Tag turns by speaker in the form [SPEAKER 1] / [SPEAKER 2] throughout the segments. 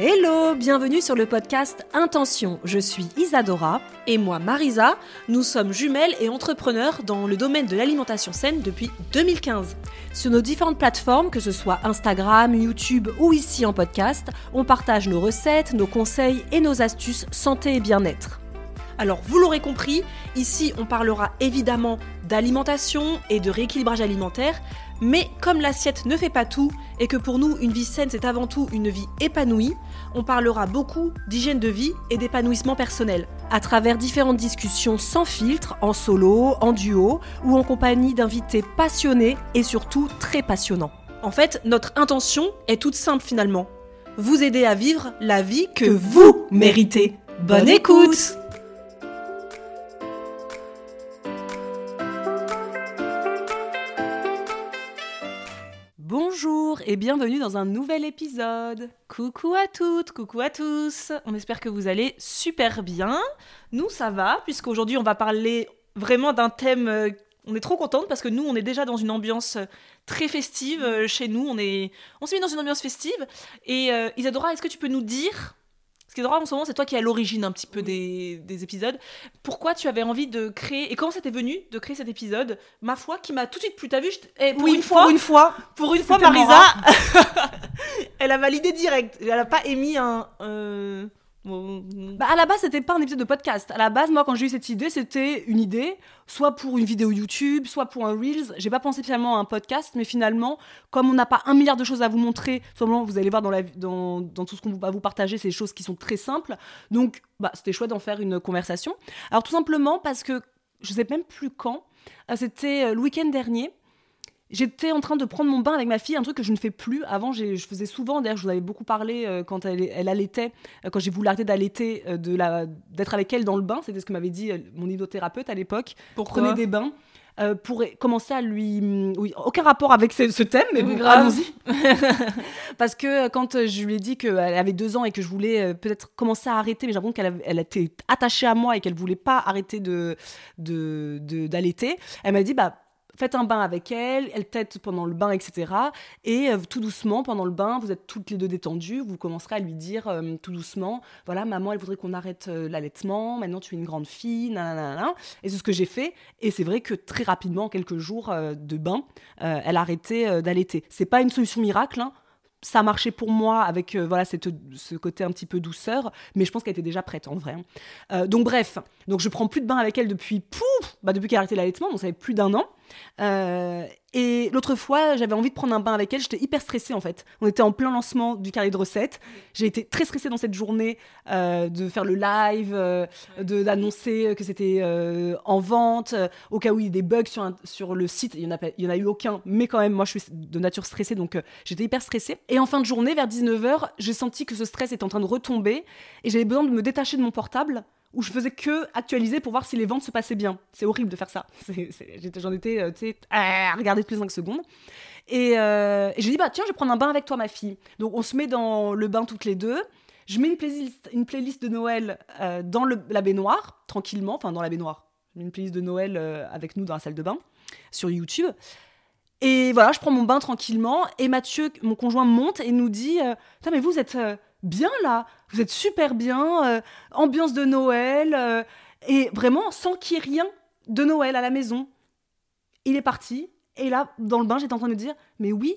[SPEAKER 1] Hello, bienvenue sur le podcast Intention. Je suis Isadora.
[SPEAKER 2] Et moi, Marisa, nous sommes jumelles et entrepreneurs dans le domaine de l'alimentation saine depuis 2015.
[SPEAKER 1] Sur nos différentes plateformes, que ce soit Instagram, YouTube ou ici en podcast, on partage nos recettes, nos conseils et nos astuces santé et bien-être.
[SPEAKER 2] Alors, vous l'aurez compris, ici on parlera évidemment d'alimentation et de rééquilibrage alimentaire, mais comme l'assiette ne fait pas tout et que pour nous une vie saine c'est avant tout une vie épanouie, on parlera beaucoup d'hygiène de vie et d'épanouissement personnel.
[SPEAKER 1] À travers différentes discussions sans filtre, en solo, en duo ou en compagnie d'invités passionnés et surtout très passionnants.
[SPEAKER 2] En fait, notre intention est toute simple finalement. Vous aider à vivre la vie que vous méritez. Bonne écoute
[SPEAKER 1] et bienvenue dans un nouvel épisode.
[SPEAKER 2] Coucou à toutes, coucou à tous. On espère que vous allez super bien. Nous, ça va, puisqu'aujourd'hui, on va parler vraiment d'un thème. euh, On est trop contente parce que nous, on est déjà dans une ambiance très festive euh, chez nous. On est, on s'est mis dans une ambiance festive. Et euh, Isadora, est-ce que tu peux nous dire, parce qu'Isadora, en ce moment, c'est toi qui es à l'origine un petit peu des, des épisodes. Pourquoi tu avais envie de créer et comment ça t'est venu de créer cet épisode? Ma foi, qui m'a tout de suite plu. T'as vu je eh, pour
[SPEAKER 1] Oui,
[SPEAKER 2] une fois,
[SPEAKER 1] pour une fois.
[SPEAKER 2] pour une fois, Marisa, elle a validé direct. Elle a pas émis un. euh,
[SPEAKER 1] Bah à la base, c'était pas un épisode de podcast. À la base, moi, quand j'ai eu cette idée, c'était une idée, soit pour une vidéo YouTube, soit pour un Reels. J'ai pas pensé finalement à un podcast, mais finalement, comme on n'a pas un milliard de choses à vous montrer, simplement, vous allez voir dans, dans, dans tout ce qu'on va vous partager, c'est des choses qui sont très simples. Donc, bah, c'était chouette d'en faire une conversation. Alors, tout simplement parce que je sais même plus quand, euh, c'était euh, le week-end dernier. J'étais en train de prendre mon bain avec ma fille, un truc que je ne fais plus. Avant, je faisais souvent, d'ailleurs, je vous avais beaucoup parlé euh, quand elle, elle allaitait, euh, quand j'ai voulu arrêter d'allaiter, euh, de la- d'être avec elle dans le bain. C'était ce que m'avait dit mon hypnothérapeute à l'époque.
[SPEAKER 2] Pourquoi
[SPEAKER 1] Prenez des bains. pour commencer à lui. hum, Oui, aucun rapport avec ce, ce thème, mais
[SPEAKER 2] Oui,
[SPEAKER 1] bon, allons-y. Parce que quand je lui ai dit qu'elle avait deux ans et que je voulais peut-être commencer à arrêter, mais j'ai l'impression qu'elle elle était attachée à moi et qu'elle voulait pas arrêter de- d'allaiter, elle m'a dit bah faites un bain avec elle, elle tète pendant le bain, etc. Et euh, tout doucement, pendant le bain, vous êtes toutes les deux détendues, vous commencerez à lui dire euh, tout doucement, voilà, maman, elle voudrait qu'on arrête euh, l'allaitement, maintenant tu es une grande fille, nanana. Et c'est ce que j'ai fait. Et c'est vrai que très rapidement, en quelques jours de bain, elle a arrêté d'allaiter. C'est pas une solution miracle, hein. Ça a marché pour moi avec voilà cette, ce côté un petit peu douceur, mais je pense qu'elle était déjà prête en vrai. hein. Donc bref, donc je prends plus de bain avec elle depuis pouf, bah depuis qu'elle a arrêté l'allaitement, donc ça fait plus d'un an. Euh, et l'autre fois, j'avais envie de prendre un bain avec elle. J'étais hyper stressée en fait. On était en plein lancement du carnet de recettes. J'ai été très stressée dans cette journée euh, de faire le live, euh, de d'annoncer que c'était en vente, au cas où il y a des bugs sur, un- sur le site. Il y en a pas- il y en a eu aucun, mais quand même, moi je suis de nature stressée, donc j'étais hyper stressée. Et en fin de journée, vers 19h, j'ai senti que ce stress était en train de retomber et j'avais besoin de me détacher de mon portable où je faisais que actualiser pour voir si les ventes se passaient bien. C'est horrible de faire ça. J'en étais, euh, à regarder toutes les 5 secondes. Et, euh, et j'ai dit, bah tiens, je vais prendre un bain avec toi, ma fille. Donc on se met dans le bain toutes les deux. Je mets une playlist, une playlist de Noël euh, dans la baignoire, tranquillement, enfin dans la baignoire. Une playlist de Noël euh, avec nous dans la salle de bain, sur YouTube. Et voilà, je prends mon bain tranquillement. Et Mathieu, mon conjoint, monte et nous dit mais vous êtes bien là, vous êtes super bien, euh, ambiance de Noël, euh, et vraiment sans qu'il y ait rien de Noël à la maison. Il est parti, et là, dans le bain, j'étais en train de me dire Mais oui,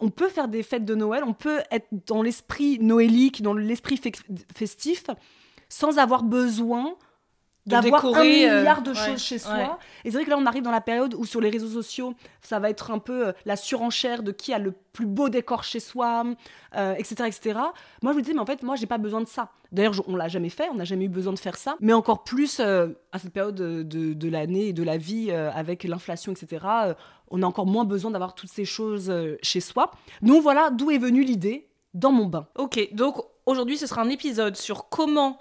[SPEAKER 1] on peut faire des fêtes de Noël, on peut être dans l'esprit noélique, dans l'esprit fe- festif, sans avoir besoin d'avoir un
[SPEAKER 2] euh,
[SPEAKER 1] milliard de choses chez
[SPEAKER 2] ouais.
[SPEAKER 1] soi. Et c'est vrai que là, on arrive dans la période où sur les réseaux sociaux, ça va être un peu euh, la surenchère de qui a le plus beau décor chez soi, euh, etc., etc. Moi, je me disais, mais en fait, moi, j'ai pas besoin de ça. D'ailleurs, on l'a jamais fait, on n'a jamais eu besoin de faire ça. Mais encore plus euh, à cette période de, de- de l'année et de la vie, avec l'inflation, etc., on a encore moins besoin d'avoir toutes ces choses chez soi. Donc voilà d'où est venue l'idée dans mon bain.
[SPEAKER 2] Ok, donc aujourd'hui ce sera un épisode sur comment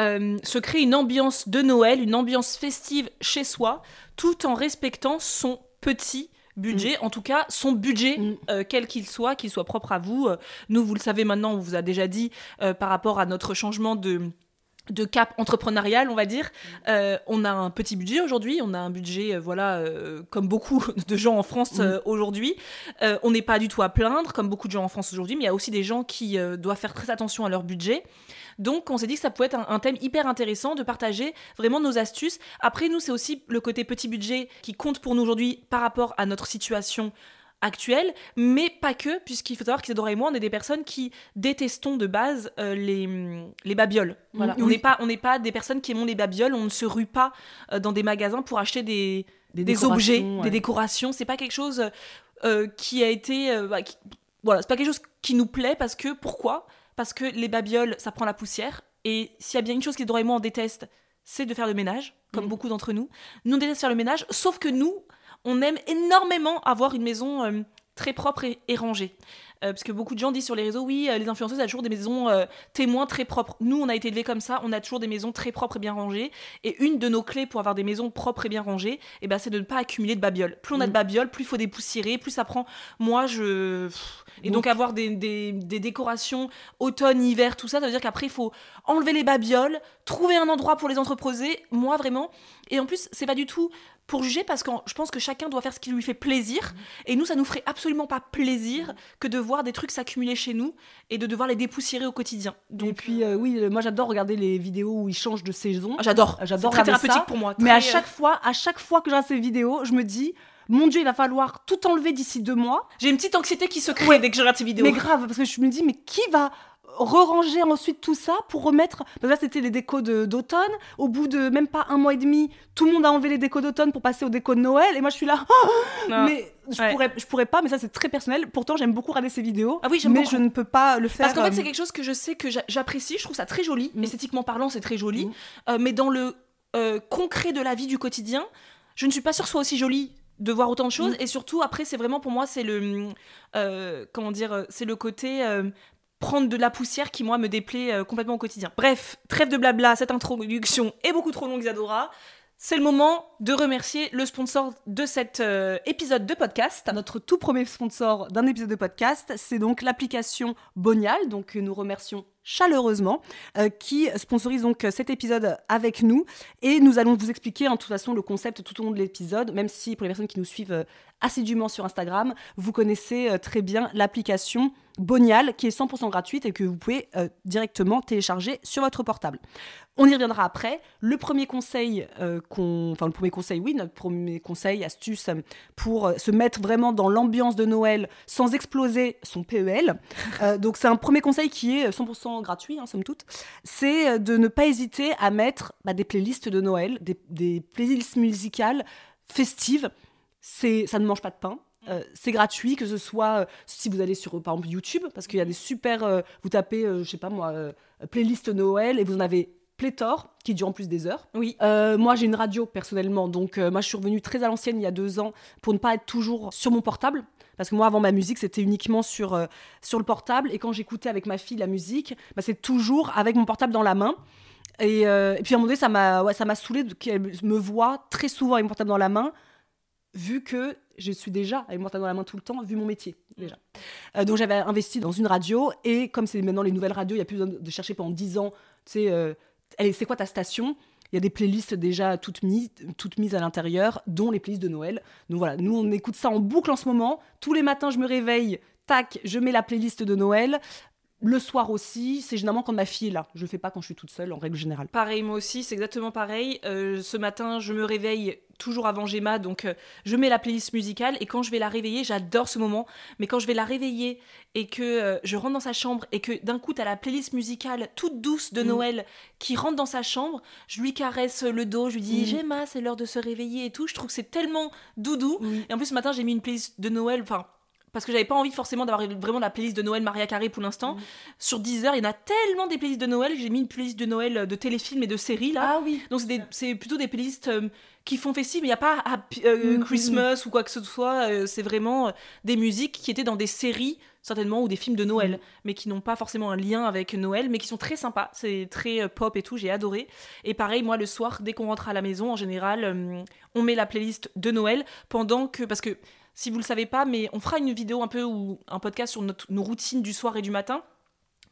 [SPEAKER 2] euh, se créer une ambiance de Noël, une ambiance festive chez soi, tout en respectant son petit budget, en tout cas son budget,
[SPEAKER 1] Mm.
[SPEAKER 2] euh, quel qu'il soit, qu'il soit propre à vous. Euh, nous, vous le savez maintenant, on vous a déjà dit euh, par rapport à notre changement de de cap entrepreneurial, on va dire. Euh, on a un petit budget aujourd'hui, on a un budget, euh, voilà, euh, comme beaucoup de gens en France
[SPEAKER 1] Mm.
[SPEAKER 2] aujourd'hui. On n'est pas du tout à plaindre, comme beaucoup de gens en France aujourd'hui, mais il y a aussi des gens qui doivent faire très attention à leur budget. Donc, on s'est dit que ça pouvait être un, un thème hyper intéressant de partager vraiment nos astuces. Après, nous, c'est aussi le côté petit budget qui compte pour nous aujourd'hui par rapport à notre situation actuelle, mais pas que, puisqu'il faut savoir qu'Isadora et moi, on est des personnes qui détestons de base euh, les, les babioles. Voilà. On n'est pas, on n'est pas des personnes qui aiment les babioles, on ne se rue pas euh, dans des magasins pour acheter des, objets,
[SPEAKER 1] ouais.
[SPEAKER 2] des décorations. C'est pas quelque chose euh, qui a été. bah, qui- voilà, c'est pas quelque chose qui nous plaît parce que. Pourquoi? Parce que les babioles, ça prend la poussière. Et s'il y a bien une chose qu'Isadora et moi on déteste, c'est de faire le ménage, comme
[SPEAKER 1] Mhm.
[SPEAKER 2] beaucoup d'entre nous. Nous, on déteste faire le ménage, sauf que nous, on aime énormément avoir une maison euh, très propre et, et rangée. Euh, parce que beaucoup de gens disent sur les réseaux, oui, euh, les influenceuses ont toujours des maisons euh, témoins très propres. Nous, on a été élevés comme ça, on a toujours des maisons très propres et bien rangées. Et une de nos clés pour avoir des maisons propres et bien rangées, eh ben, c'est de ne pas accumuler de babioles. Plus on a de
[SPEAKER 1] Mm.
[SPEAKER 2] babioles, plus il faut dépoussiérer, plus ça prend. Moi, je. Et donc,
[SPEAKER 1] Donc-
[SPEAKER 2] avoir des, des- des décorations automne, hiver, tout ça, ça veut dire qu'après, il faut enlever les babioles, trouver un endroit pour les entreposer. Moi, vraiment. Et en plus, c'est pas du tout pour juger parce que je pense que chacun doit faire ce qui lui fait plaisir. Et nous, ça nous ferait absolument pas plaisir que de voir des trucs s'accumuler chez nous et de devoir les dépoussiérer au quotidien. Donc,
[SPEAKER 1] et puis, euh, oui, moi j'adore regarder les vidéos où ils changent de saison.
[SPEAKER 2] ah, j'adore.
[SPEAKER 1] J'adore
[SPEAKER 2] C'est très thérapeutique
[SPEAKER 1] ça.
[SPEAKER 2] pour moi.
[SPEAKER 1] Mais à
[SPEAKER 2] euh,
[SPEAKER 1] chaque fois, à chaque fois que je regarde ces vidéos, je me dis, mon Dieu, il va falloir tout enlever d'ici deux mois.
[SPEAKER 2] J'ai une petite anxiété qui se crée dès que je regarde ces vidéos.
[SPEAKER 1] Mais grave, parce que je me dis, mais qui va re-ranger ensuite tout ça pour remettre parce que là c'était les décos d'automne au bout de même pas un mois et demi tout le monde a enlevé les décos d'automne pour passer aux décos de Noël et moi je suis là oh,
[SPEAKER 2] Non.
[SPEAKER 1] mais je
[SPEAKER 2] Ouais.
[SPEAKER 1] pourrais je pourrais pas mais ça c'est très personnel pourtant j'aime beaucoup regarder ces vidéos
[SPEAKER 2] Ah oui, j'aime
[SPEAKER 1] mais
[SPEAKER 2] beaucoup.
[SPEAKER 1] je ne peux pas le faire
[SPEAKER 2] Parce qu'en fait,
[SPEAKER 1] euh,
[SPEAKER 2] c'est quelque chose que je sais que j'a- j'apprécie, je trouve ça très joli,
[SPEAKER 1] Mm.
[SPEAKER 2] esthétiquement parlant, c'est très joli.
[SPEAKER 1] Mm.
[SPEAKER 2] Euh, mais dans le euh, concret de la vie du quotidien, je ne suis pas sûre que ce soit aussi joli de voir autant de choses.
[SPEAKER 1] Mm.
[SPEAKER 2] Et surtout, après, c'est vraiment pour moi, c'est le. euh, comment dire euh, C'est le côté. euh, prendre de la poussière qui, moi, me déplaît euh, complètement au quotidien. Bref, trêve de blabla, cette introduction est beaucoup trop longue, Isadora. C'est le moment de remercier le sponsor de cet euh, épisode de podcast.
[SPEAKER 1] notre tout premier sponsor d'un épisode de podcast, c'est donc l'application Bonial, donc que nous remercions chaleureusement, euh, qui sponsorise donc cet épisode avec nous. Et nous allons vous expliquer en toute façon le concept tout au long de l'épisode, même si pour les personnes qui nous suivent assidûment sur Instagram, vous connaissez très bien l'application Bonial, qui est 100% gratuite et que vous pouvez euh, directement télécharger sur votre portable. On y reviendra après. Le premier conseil euh, enfin le premier conseil, oui, notre premier conseil, astuce pour euh, se mettre vraiment dans l'ambiance de Noël sans exploser son PEL. Donc c'est un premier conseil qui est 100% gratuit, hein, somme toute. C'est de ne pas hésiter à mettre bah, des playlists de Noël, des, des playlists musicales festives. C'est, ça ne mange pas de pain. Euh, c'est gratuit, que ce soit euh, si vous allez sur par exemple YouTube, parce qu'il y a des super. euh, vous tapez, euh, je sais pas moi, euh, playlist Noël et vous en avez pléthore qui dure en plus des heures.
[SPEAKER 2] Oui.
[SPEAKER 1] Euh, moi, j'ai une radio personnellement, donc euh, moi, je suis revenue très à l'ancienne il y a deux ans pour ne pas être toujours sur mon portable. Parce que moi, avant ma musique, c'était uniquement sur, euh, sur le portable. Et quand j'écoutais avec ma fille la musique, bah, c'est toujours avec mon portable dans la main. Et, euh, et puis à un moment donné, ça m'a ouais, ça m'a saoulé qu'elle me voit très souvent avec mon portable dans la main, vu que je suis déjà avec mon portable dans la main tout le temps, vu mon métier déjà. Euh, donc j'avais investi dans une radio, et comme c'est maintenant les nouvelles radios, il n'y a plus besoin de chercher pendant 10 ans, tu sais, euh, allez, c'est quoi ta station? Il y a des playlists déjà toutes mises, toutes mises à l'intérieur, dont les playlists de Noël. Donc voilà, nous on écoute ça en boucle en ce moment. Tous les matins, je me réveille, tac, je mets la playlist de Noël. Le soir aussi, c'est généralement quand ma fille est là. Je le fais pas quand je suis toute seule, en règle générale.
[SPEAKER 2] Pareil, moi aussi, c'est exactement pareil. Euh, ce matin, je me réveille toujours avant Gemma, donc euh, je mets la playlist musicale et quand je vais la réveiller, j'adore ce moment, mais quand je vais la réveiller et que euh, je rentre dans sa chambre et que d'un coup, tu as la playlist musicale toute douce de
[SPEAKER 1] Mm.
[SPEAKER 2] Noël qui rentre dans sa chambre, je lui caresse le dos, je lui dis
[SPEAKER 1] Mm.
[SPEAKER 2] Gemma, c'est l'heure de se réveiller et tout. Je trouve que c'est tellement doudou. Et en plus, ce matin, j'ai mis une playlist de Noël, enfin, parce que j'avais pas envie forcément d'avoir vraiment la playlist de Noël Maria Carré pour l'instant.
[SPEAKER 1] Mhm.
[SPEAKER 2] Sur Deezer, il y en a tellement des playlists de Noël, j'ai mis une playlist de Noël euh, de téléfilms et de séries là.
[SPEAKER 1] Ah oui.
[SPEAKER 2] Donc c'est plutôt des playlists euh, qui font festif, mais il n'y a pas Happy- euh,
[SPEAKER 1] Mhm.
[SPEAKER 2] Christmas ou quoi que ce soit. euh, c'est vraiment des musiques qui étaient dans des séries certainement ou des films de Noël, mais qui n'ont pas forcément un lien avec Noël, mais qui sont très sympas. C'est très pop et tout, j'ai adoré. Et pareil, moi le soir, dès qu'on rentre à la maison, en général, on met la playlist de Noël pendant que parce que si vous le savez pas, mais on fera une vidéo un peu ou un podcast sur notre- nos routines du soir et du matin.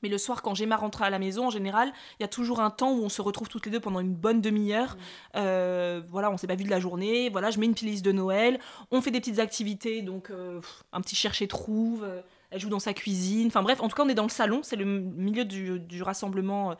[SPEAKER 2] Mais le soir, quand Gemma rentre à la maison, en général, il y a toujours un temps où on se retrouve toutes les deux pendant une bonne demi-heure. Euh, voilà, on s'est pas vu de la journée. Voilà, je mets une playlist de Noël. On fait des petites activités, donc euh, un petit chercher-trouve. euh, elle joue dans sa cuisine. Enfin bref, en tout cas, on est dans le salon. C'est le milieu du, du rassemblement.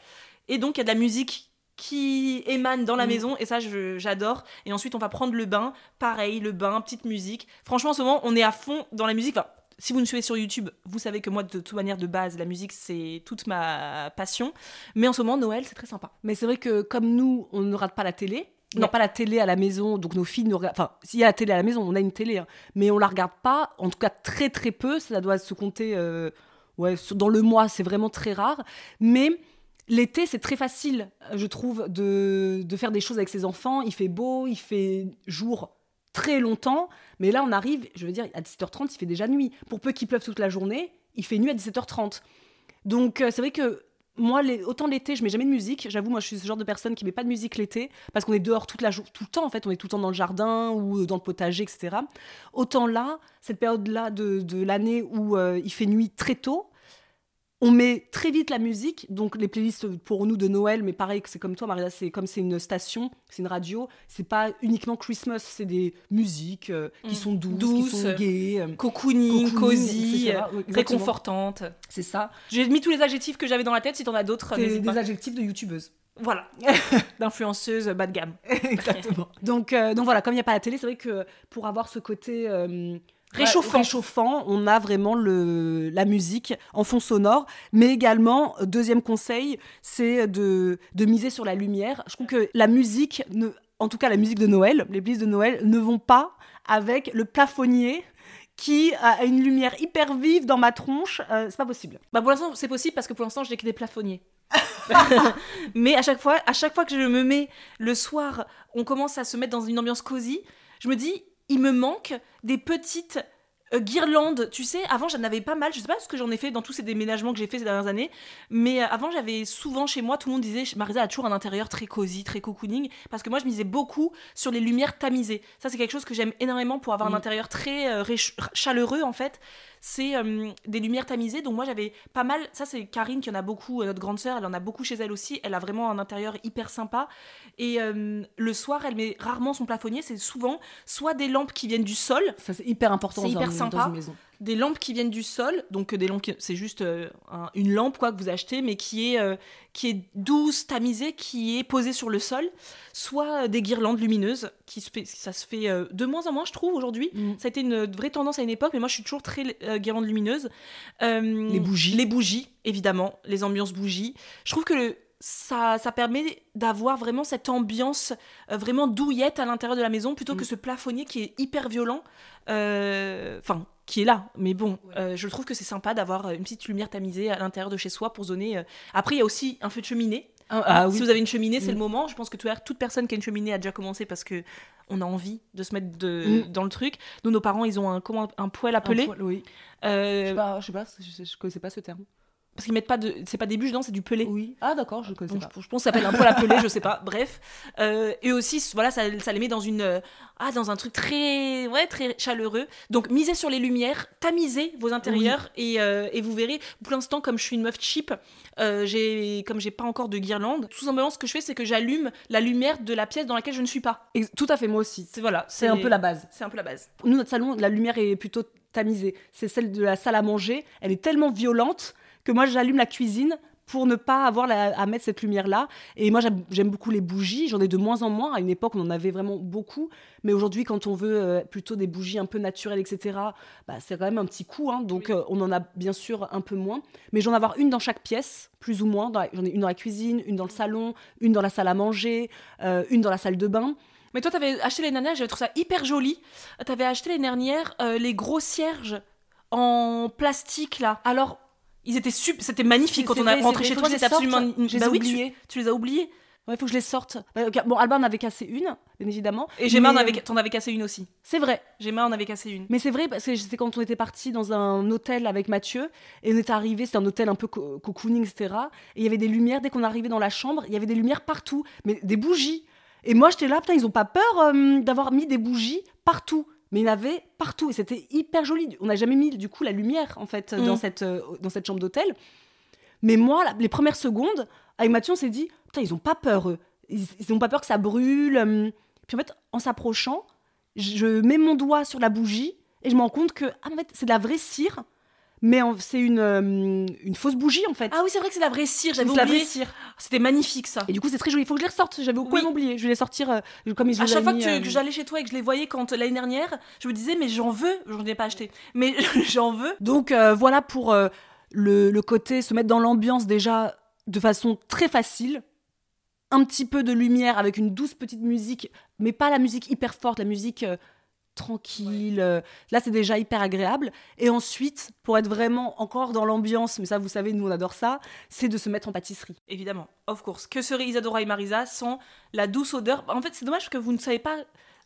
[SPEAKER 2] Et donc, il y a de la musique qui émane dans la
[SPEAKER 1] Mm.
[SPEAKER 2] maison et ça j'adore et ensuite on va prendre le bain pareil le bain petite musique franchement en ce moment on est à fond dans la musique enfin, si vous me suivez sur YouTube, vous savez que moi, de toute manière, de base, la musique, c'est toute ma passion. Mais en ce moment, Noël, c'est très sympa.
[SPEAKER 1] Mais c'est vrai que comme nous, on ne rate pas la télé. On n'a
[SPEAKER 2] Non.
[SPEAKER 1] pas la télé à la maison, donc nos filles ne regardent. Enfin, s'il y a la télé à la maison, on a une télé, hein, mais on la regarde pas. En tout cas, très très peu. Ça doit se compter. euh, ouais, dans le mois, c'est vraiment très rare. Mais l'été, c'est très facile, je trouve, de, faire des choses avec ses enfants. Il fait beau, il fait jour très longtemps. Mais là, on arrive, je veux dire, à 17h30, il fait déjà nuit. Pour peu qu'il pleuve toute la journée, il fait nuit à 17h30. Donc, euh, c'est vrai que moi, autant l'été, je mets jamais de musique. J'avoue, moi, je suis ce genre de personne qui met pas de musique l'été parce qu'on est dehors toute la tout le temps. En fait, on est tout le temps dans le jardin ou dans le potager, etc. Autant là, cette période-là de, de l'année où euh, il fait nuit très tôt, on met très vite la musique. Donc, les playlists pour nous de Noël, mais pareil, que c'est comme toi, Marisa, c'est comme c'est une station, c'est une radio. C'est pas uniquement Christmas, c'est des musiques euh, qui
[SPEAKER 2] Mm.
[SPEAKER 1] sont douces,
[SPEAKER 2] Douces.
[SPEAKER 1] qui sont gaies. euh,
[SPEAKER 2] Cocooning, cosy, euh,
[SPEAKER 1] Oui, exactement.
[SPEAKER 2] réconfortante.
[SPEAKER 1] c'est ça.
[SPEAKER 2] J'ai mis tous les adjectifs que j'avais dans la tête. Si t'en as d'autres,
[SPEAKER 1] Des,
[SPEAKER 2] pas.
[SPEAKER 1] adjectifs de youtubeuse.
[SPEAKER 2] Voilà. D'influenceuse bas de gamme.
[SPEAKER 1] Exactement. donc, euh, donc voilà, comme il n'y a pas la télé, c'est vrai que pour avoir ce côté
[SPEAKER 2] Réchauffant.
[SPEAKER 1] on a vraiment le, la musique en fond sonore. Mais également, euh, deuxième conseil, c'est de, de miser sur la lumière. Je trouve que la musique, ne, en tout cas la musique de Noël, les playlists de Noël, ne vont pas avec le plafonnier qui a une lumière hyper vive dans ma tronche. Euh, c'est pas possible.
[SPEAKER 2] Bah pour l'instant, c'est possible parce que pour l'instant, j'ai que des plafonniers. Mais à chaque fois, à chaque fois que je me mets le soir, on commence à se mettre dans une ambiance cosy. Je me dis, il me manque des petites euh, guirlandes. Tu sais, avant j'en avais pas mal. Je sais pas ce que j'en ai fait dans tous ces déménagements que j'ai fait ces dernières années, mais euh, avant j'avais souvent chez moi, tout le monde disait, Marisa a toujours un intérieur très cosy, très cocooning, parce que moi je misais beaucoup sur les lumières tamisées. Ça c'est quelque chose que j'aime énormément pour avoir un intérieur très euh, chaleureux en fait c'est euh, des lumières tamisées. Donc moi j'avais pas mal, ça c'est Karine qui en a beaucoup, euh, notre grande sœur, elle en a beaucoup chez elle aussi. Elle a vraiment un intérieur hyper sympa. Et euh, le soir, elle met rarement son plafonnier. C'est souvent soit des lampes qui viennent du sol,
[SPEAKER 1] Ça, c'est hyper important
[SPEAKER 2] C'est hyper sympa.
[SPEAKER 1] dans une maison.
[SPEAKER 2] Des lampes qui viennent du sol. Donc euh, des lampes, c'est juste euh, un- une lampe quoi que vous achetez, mais qui est euh, qui est douce, tamisée, qui est posée sur le sol. Soit des guirlandes lumineuses qui se fait, ça se fait euh, de moins en moins, je trouve aujourd'hui.
[SPEAKER 1] Mm.
[SPEAKER 2] Ça a été une vraie tendance à une époque, mais moi je suis toujours très guirlande lumineuse.
[SPEAKER 1] Les bougies.
[SPEAKER 2] Les bougies, évidemment, les ambiances bougies. Je trouve que le- ça, ça permet d'avoir vraiment cette ambiance euh, vraiment douillette à l'intérieur de la maison plutôt que
[SPEAKER 1] Mm.
[SPEAKER 2] ce plafonnier qui est hyper violent. Euh, Enfin, qui est là. Mais bon,
[SPEAKER 1] Ouais.
[SPEAKER 2] euh, je trouve que c'est sympa d'avoir euh, une petite lumière tamisée à l'intérieur de chez soi pour zoner. euh. Après, il y a aussi un feu de cheminée.
[SPEAKER 1] Ah, ah oui.
[SPEAKER 2] Si vous avez une cheminée, c'est
[SPEAKER 1] Mm.
[SPEAKER 2] le moment. Je pense que tout- toute personne qui a une cheminée a déjà commencé parce que on a envie de se mettre de,
[SPEAKER 1] Mm.
[SPEAKER 2] dans le truc. Nous, nos parents, ils ont un, comment, un poêle à
[SPEAKER 1] Un poil, oui.
[SPEAKER 2] Euh,
[SPEAKER 1] Je sais pas, je sais pas, je, je connaissais pas ce terme.
[SPEAKER 2] Parce qu'ils mettent pas de. C'est pas des bûches, non, c'est du pelé.
[SPEAKER 1] Oui. Ah d'accord, je connaissais
[SPEAKER 2] Donc,
[SPEAKER 1] pas.
[SPEAKER 2] je, je pense que ça s'appelle un poêle à peler, je sais pas. Bref. Euh, et aussi, voilà, ça, ça les met dans une. euh, ah, dans un truc très. Ouais, très chaleureux. Donc, misez sur les lumières, tamisez vos intérieurs et, euh, et vous verrez. Pour l'instant, comme je suis une meuf cheap, j'ai, comme j'ai pas encore de guirlande, tout simplement, ce que je fais, c'est que j'allume la lumière de la pièce dans laquelle je ne suis pas.
[SPEAKER 1] Tout à fait, moi aussi.
[SPEAKER 2] C'est voilà.
[SPEAKER 1] C'est un peu la base.
[SPEAKER 2] C'est un peu la base.
[SPEAKER 1] Nous, notre salon, la lumière est plutôt tamisée. C'est celle de la salle à manger. Elle est tellement violente que moi j'allume la cuisine pour ne pas avoir la- à mettre cette lumière-là. Et moi, j'aime beaucoup les bougies. J'en ai de moins en moins. À une époque, on en avait vraiment beaucoup. Mais aujourd'hui, quand on veut euh, plutôt des bougies un peu naturelles, etc., bah, c'est quand même un petit coup. hein. Donc, euh, on en a bien sûr un peu moins. Mais j'en ai avoir une dans chaque pièce, plus ou moins. J'en ai une dans la cuisine, une dans le salon, une dans la salle à manger, euh, une dans la salle de bain.
[SPEAKER 2] Mais toi, t'avais acheté l'année dernière, j'avais trouvé ça hyper joli. T'avais acheté l'année dernière euh, les gros cierges en plastique là.
[SPEAKER 1] Alors,
[SPEAKER 2] Ils étaient sup- c'était magnifique quand on a rentré chez toi, c'était absolument. Bah oui, tu- les as oubliés.
[SPEAKER 1] il faut que je les sorte. Bah, Bon, Alban en avait cassé une, bien évidemment.
[SPEAKER 2] Et Gemma en
[SPEAKER 1] Mais,
[SPEAKER 2] avait,
[SPEAKER 1] euh,
[SPEAKER 2] t'en avais cassé une aussi.
[SPEAKER 1] C'est vrai.
[SPEAKER 2] Gemma en avait cassé une.
[SPEAKER 1] Mais c'est vrai parce que c'est quand on était parti dans un hôtel avec Mathieu et on était arrivé, c'était un hôtel un peu co- cocooning, etc. Et il y avait des lumières dès qu'on arrivait dans la chambre, il y avait des lumières partout, mais des bougies. Et moi j'étais là, putain, ils ont pas peur euh, d'avoir mis des bougies partout. Mais il y en avait partout et c'était hyper joli. On n'a jamais mis du coup la lumière en fait
[SPEAKER 2] Mm.
[SPEAKER 1] dans, cette, euh, dans cette chambre d'hôtel. Mais moi, la- les premières secondes, avec Mathieu, on s'est dit, putain, ils ont pas peur eux. Ils, ils ont pas peur que ça brûle. euh. Puis en fait, en s'approchant, je mets mon doigt sur la bougie et je me rends compte que ah, en fait, c'est de la vraie cire, mais c'est une, euh, une fausse bougie en fait.
[SPEAKER 2] Ah oui, c'est vrai que c'est la vraie cire, j'avais
[SPEAKER 1] c'est la vraie
[SPEAKER 2] oublié.
[SPEAKER 1] cire.
[SPEAKER 2] C'était magnifique ça.
[SPEAKER 1] Et du coup, c'est très joli. Il faut que je les ressorte. J'avais
[SPEAKER 2] Oui.
[SPEAKER 1] complètement oublié. Je vais les sortir euh, comme ils
[SPEAKER 2] À chaque fois
[SPEAKER 1] avaient
[SPEAKER 2] que,
[SPEAKER 1] euh,
[SPEAKER 2] j'allais chez toi et que je les voyais quand l'année dernière, je me disais mais j'en veux, j'en ai pas acheté, mais j'en veux.
[SPEAKER 1] Donc euh, voilà pour euh, le, le côté se mettre dans l'ambiance déjà de façon très facile. Un petit peu de lumière avec une douce petite musique, mais pas la musique hyper forte, la musique euh, tranquille. euh, là, c'est déjà hyper agréable. Et ensuite, pour être vraiment encore dans l'ambiance, mais ça, vous savez, nous, on adore ça, c'est de se mettre en pâtisserie.
[SPEAKER 2] Évidemment, of course. Que serait Isadora et Marisa sans la douce odeur? En fait, c'est dommage que vous ne savez pas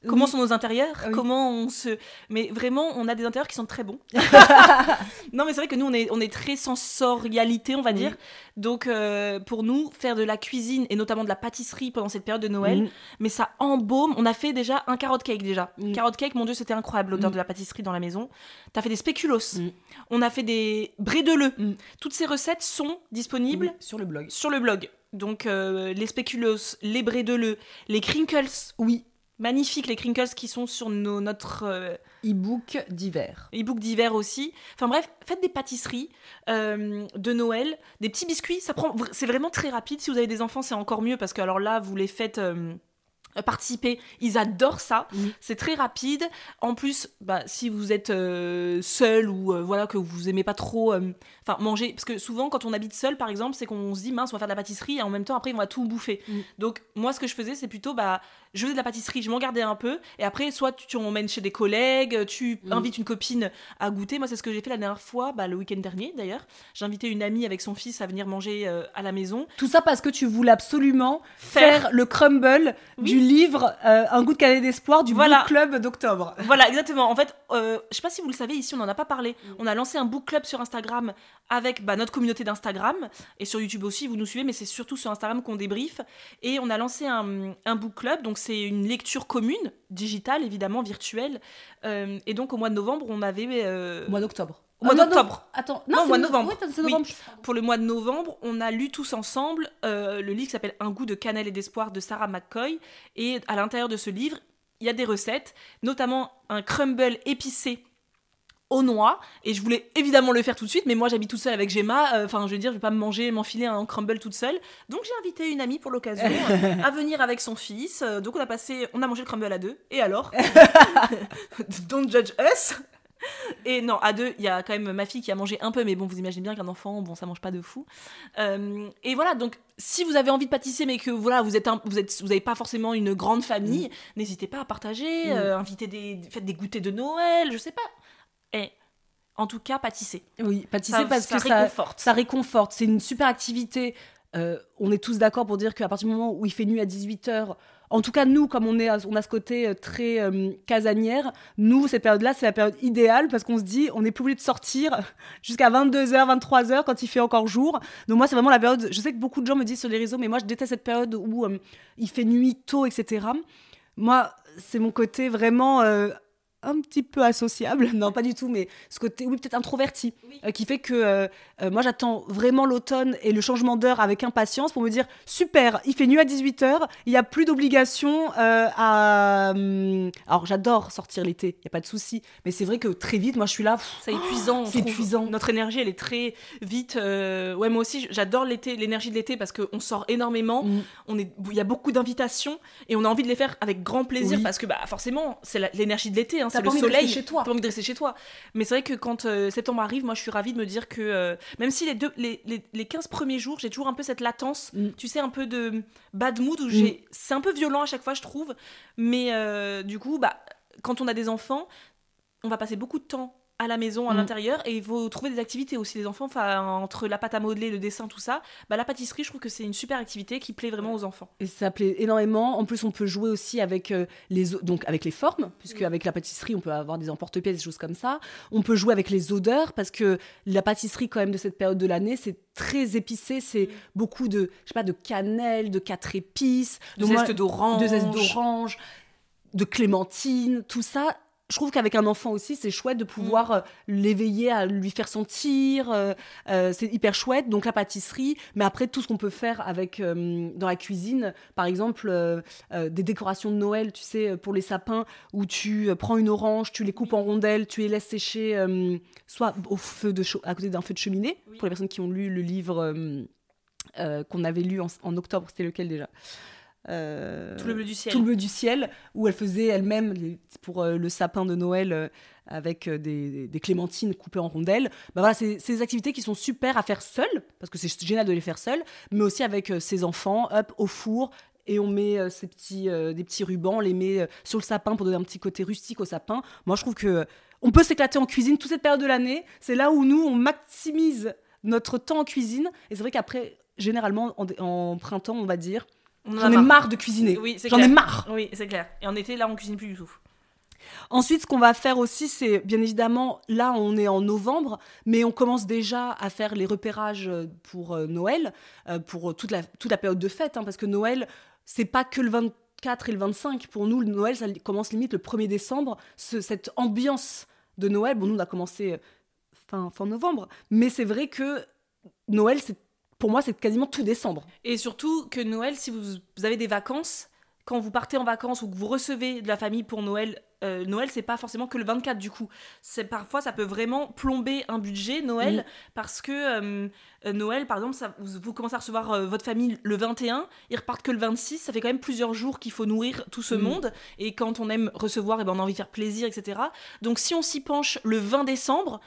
[SPEAKER 2] comment
[SPEAKER 1] Oui.
[SPEAKER 2] sont nos intérieurs,
[SPEAKER 1] Ah oui.
[SPEAKER 2] comment on se. Mais vraiment, on a des intérieurs qui sont très bons. non, mais c'est vrai que nous, on est, on est très sensorialité, on va dire. Donc, euh, pour nous, faire de la cuisine et notamment de la pâtisserie pendant cette période de Noël,
[SPEAKER 1] Mhm.
[SPEAKER 2] mais ça embaume. On a fait déjà un carrot cake déjà.
[SPEAKER 1] Mm.
[SPEAKER 2] Carrot cake, mon dieu, c'était incroyable l'odeur
[SPEAKER 1] Mm.
[SPEAKER 2] de la pâtisserie dans la maison. T'as fait des spéculoos.
[SPEAKER 1] Mm.
[SPEAKER 2] On a fait des brédeleux.
[SPEAKER 1] Mm.
[SPEAKER 2] Toutes ces recettes sont disponibles
[SPEAKER 1] sur le blog.
[SPEAKER 2] sur le blog. Donc euh, les spéculoos, les brédeleux, les crinkles.
[SPEAKER 1] Oui,
[SPEAKER 2] Magnifiques les crinkles qui sont sur nos- notre euh,
[SPEAKER 1] e-book d'hiver.
[SPEAKER 2] e-book d'hiver aussi. Enfin bref, faites des pâtisseries euh, de Noël, des petits biscuits. Ça prend, c'est vraiment très rapide. Si vous avez des enfants, c'est encore mieux parce que alors là, vous les faites. euh, participer, ils adorent ça, c'est très rapide. En plus, bah, si vous êtes euh, seul ou euh, voilà que vous aimez pas trop, euh, enfin manger, parce que souvent quand on habite seul, par exemple, c'est qu'on se dit mince, on va faire de la pâtisserie et en même temps après on va tout bouffer. Donc moi, ce que je faisais, c'est plutôt bah je faisais de la pâtisserie, je m'en gardais un peu et après soit tu, tu emmènes chez des collègues, tu
[SPEAKER 1] Mhm.
[SPEAKER 2] invites une copine à goûter. Moi, c'est ce que j'ai fait la dernière fois, bah, le week-end dernier d'ailleurs. J'ai invité une amie avec son fils à venir manger euh, à la maison.
[SPEAKER 1] Tout ça parce que tu voulais absolument faire, le crumble
[SPEAKER 2] Oui.
[SPEAKER 1] du livre euh, Un goût de canet d'espoir du
[SPEAKER 2] Voilà.
[SPEAKER 1] book club d'octobre.
[SPEAKER 2] Voilà, exactement. En fait, euh, je sais pas si vous le savez, ici on n'en a pas parlé.
[SPEAKER 1] Mm.
[SPEAKER 2] On a lancé un book club sur Instagram avec bah, notre communauté d'Instagram et sur YouTube aussi, vous nous suivez, mais c'est surtout sur Instagram qu'on débriefe. Et on a lancé un, un book club, donc c'est une lecture commune, digitale évidemment, virtuelle. Euh, et donc au mois de novembre, on avait. euh,
[SPEAKER 1] Au mois d'octobre.
[SPEAKER 2] Au mois
[SPEAKER 1] Ah, non,
[SPEAKER 2] d'octobre.
[SPEAKER 1] non, Attends,
[SPEAKER 2] Non, au mois de
[SPEAKER 1] no-
[SPEAKER 2] novembre.
[SPEAKER 1] oui, c'est
[SPEAKER 2] Oui.
[SPEAKER 1] novembre.
[SPEAKER 2] Pour le mois de novembre, on a lu tous ensemble euh, le livre qui s'appelle Un goût de cannelle et d'espoir de Sarah McCoy. Et à l'intérieur de ce livre, il y a des recettes, notamment un crumble épicé aux noix. Et je voulais évidemment le faire tout de suite, mais moi j'habite toute seule avec Gemma. euh, Enfin, je veux dire, je vais pas me manger, m'enfiler un crumble toute seule. Donc j'ai invité une amie pour l'occasion euh, à venir avec son fils. Euh, Donc on a passé, on a mangé le crumble à deux. Et alors Don't judge us. Et non, à deux, il y a quand même ma fille qui a mangé un peu, mais bon, vous imaginez bien qu'un enfant, bon, ça mange pas de fou. Et voilà, donc si vous avez envie de pâtisser, mais que voilà, vous êtes, un- vous êtes, vous avez pas forcément une grande famille, n'hésitez pas à partager,
[SPEAKER 1] Mm.
[SPEAKER 2] euh, inviter des, faites des goûters de Noël, je sais pas. Et en tout cas, pâtisser.
[SPEAKER 1] Oui, pâtisser
[SPEAKER 2] Ça-
[SPEAKER 1] parce
[SPEAKER 2] ça
[SPEAKER 1] que ça,
[SPEAKER 2] réconforte.
[SPEAKER 1] ça réconforte. C'est une super activité. Euh, on est tous d'accord pour dire qu'à partir du moment où il fait nuit à 18h, en tout cas nous, comme on, est, on a ce côté euh, très euh, casanière, nous, cette période-là, c'est la période idéale parce qu'on se dit, on n'est plus obligé de sortir jusqu'à 22h, 23h quand il fait encore jour. Donc moi, c'est vraiment la période, je sais que beaucoup de gens me disent sur les réseaux, mais moi, je déteste cette période où euh, il fait nuit tôt, etc. Moi, c'est mon côté vraiment... euh, un petit peu associable, non pas du tout, mais ce côté, oui, peut-être introverti, euh, qui fait que euh, euh, moi j'attends vraiment l'automne et le changement d'heure avec impatience pour me dire super, il fait nuit à 18h, il n'y a plus d'obligation à. Hum, alors j'adore sortir l'été, il n'y a pas de souci, mais c'est vrai que très vite, moi je suis là.
[SPEAKER 2] C'est épuisant.
[SPEAKER 1] c'est épuisant.
[SPEAKER 2] Notre énergie, elle est très vite. ouais, moi aussi, j'adore l'été, l'énergie de l'été parce qu'on sort énormément, mm. on est, il y a beaucoup d'invitations et on a envie de les faire avec grand plaisir parce que bah, forcément, c'est l'énergie de l'été. Hein, c'est le soleil.
[SPEAKER 1] chez toi.
[SPEAKER 2] T'as envie de rester chez toi. Mais c'est vrai que quand euh, septembre arrive, moi je suis ravie de me dire que euh, même si les, deux, les, les, 15 premiers jours, j'ai toujours un peu cette latence, mm. tu sais, un peu de bad mood où j'ai. Mm. C'est un peu violent à chaque fois, je trouve. Mais euh, du coup, bah, quand on a des enfants, on va passer beaucoup de temps à la maison, à mm. l'intérieur, et il faut trouver des activités aussi. Les enfants, entre la pâte à modeler, le dessin, tout ça, bah, la pâtisserie, je trouve que c'est une super activité qui plaît vraiment aux enfants.
[SPEAKER 1] Et ça plaît énormément. En plus, on peut jouer aussi avec, euh, les, donc avec les formes, puisque avec la pâtisserie, on peut avoir des emporte-pièces, des choses comme ça. On peut jouer avec les odeurs, parce que la pâtisserie, quand même, de cette période de l'année, c'est très épicé, c'est beaucoup de, je sais pas, de cannelle, de quatre épices,
[SPEAKER 2] de zeste d'orange,
[SPEAKER 1] de zeste d'orange, de clémentine, tout ça je trouve qu'avec un enfant aussi, c'est chouette de pouvoir mm. euh, l'éveiller, à lui faire sentir. Euh, euh, c'est hyper chouette. Donc la pâtisserie, mais après tout ce qu'on peut faire avec dans la cuisine, par exemple des décorations de Noël, tu sais, pour les sapins, où tu prends une orange, tu les coupes en rondelles, tu les laisses sécher, soit au feu de à côté d'un feu de cheminée. Pour les personnes qui ont lu le livre qu'on avait lu en octobre, c'était lequel déjà?
[SPEAKER 2] Euh, tout le bleu du ciel.
[SPEAKER 1] Tout le bleu du ciel, où elle faisait elle-même pour euh, le sapin de Noël euh, avec des, clémentines coupées en rondelles. Bah voilà, c'est des activités qui sont super à faire seule, parce que c'est génial de les faire seule, mais aussi avec ses enfants, hop, au four, et on met ces petits, des petits rubans, on les met sur le sapin pour donner un petit côté rustique au sapin. Moi, je trouve que on peut s'éclater en cuisine toute cette période de l'année. C'est là où nous, on maximise notre temps en cuisine. Et c'est vrai qu'après, généralement, en printemps, on va dire, J'en ai marre de cuisiner. Oui, J'en ai marre.
[SPEAKER 2] Oui, c'est clair. Et en été, là, on cuisine plus du tout.
[SPEAKER 1] Ensuite, ce qu'on va faire aussi, c'est bien évidemment, là, on est en novembre, mais on commence déjà à faire les repérages euh, pour euh, Noël, euh, pour toute la, toute la période de fête, hein, parce que Noël, c'est pas que le 24 et le 25. Pour nous, le Noël, ça commence limite le 1er décembre. cette ambiance de Noël, bon, nous, on a commencé fin, fin novembre, mais c'est vrai que Noël, c'est pour moi, c'est quasiment tout décembre.
[SPEAKER 2] Et surtout que Noël, si vous, avez des vacances, quand vous partez en vacances ou que vous recevez de la famille pour Noël, euh, Noël, c'est pas forcément que le 24 du coup. C'est parfois ça peut vraiment plomber un budget Noël mm. parce que euh, euh, Noël, par exemple, ça, vous, commencez à recevoir votre famille le 21, ils repartent que le 26. Ça fait quand même plusieurs jours qu'il faut nourrir tout ce mm. monde et quand on aime recevoir, et eh ben on a envie de faire plaisir, etc. Donc si on s'y penche le 20 décembre,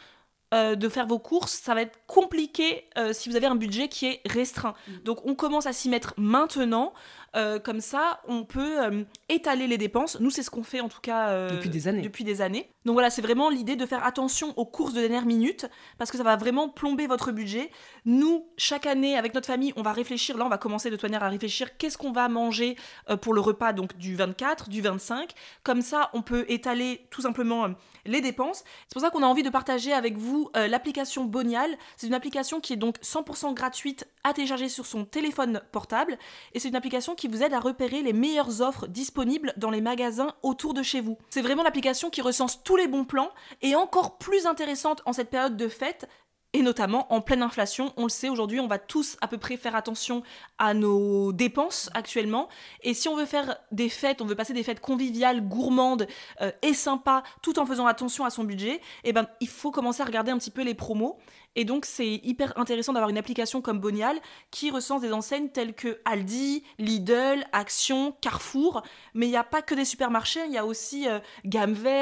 [SPEAKER 2] euh, de faire vos courses, ça va être compliqué euh, si vous avez un budget qui est restreint. Mm. Donc on commence à s'y mettre maintenant. Euh, comme ça, on peut étaler les dépenses. Nous, c'est ce qu'on fait en tout cas
[SPEAKER 1] depuis des années.
[SPEAKER 2] Depuis des années. Donc voilà, c'est vraiment l'idée de faire attention aux courses de dernière minute parce que ça va vraiment plomber votre budget. Nous, chaque année, avec notre famille, on va réfléchir. Là, on va commencer de toute manière à réfléchir qu'est-ce qu'on va manger pour le repas donc du 24, du 25. Comme ça, on peut étaler tout simplement les dépenses. C'est pour ça qu'on a envie de partager avec vous euh, l'application Bonial. C'est une application qui est donc 100% gratuite à télécharger sur son téléphone portable et c'est une application qui vous aide à repérer les meilleures offres disponibles dans les magasins autour de chez vous. C'est vraiment l'application qui recense tous les bons plans et encore plus intéressante en cette période de fête et notamment en pleine inflation. On le sait, aujourd'hui, on va tous à peu près faire attention à nos dépenses actuellement. Et si on veut faire des fêtes, on veut passer des fêtes conviviales, gourmandes euh, et sympas, tout en faisant attention à son budget, eh ben, il faut commencer à regarder un petit peu les promos. Et donc, c'est hyper intéressant d'avoir une application comme Bonial qui recense des enseignes telles que Aldi, Lidl, Action, Carrefour. Mais il n'y a pas que des supermarchés, il y a aussi euh,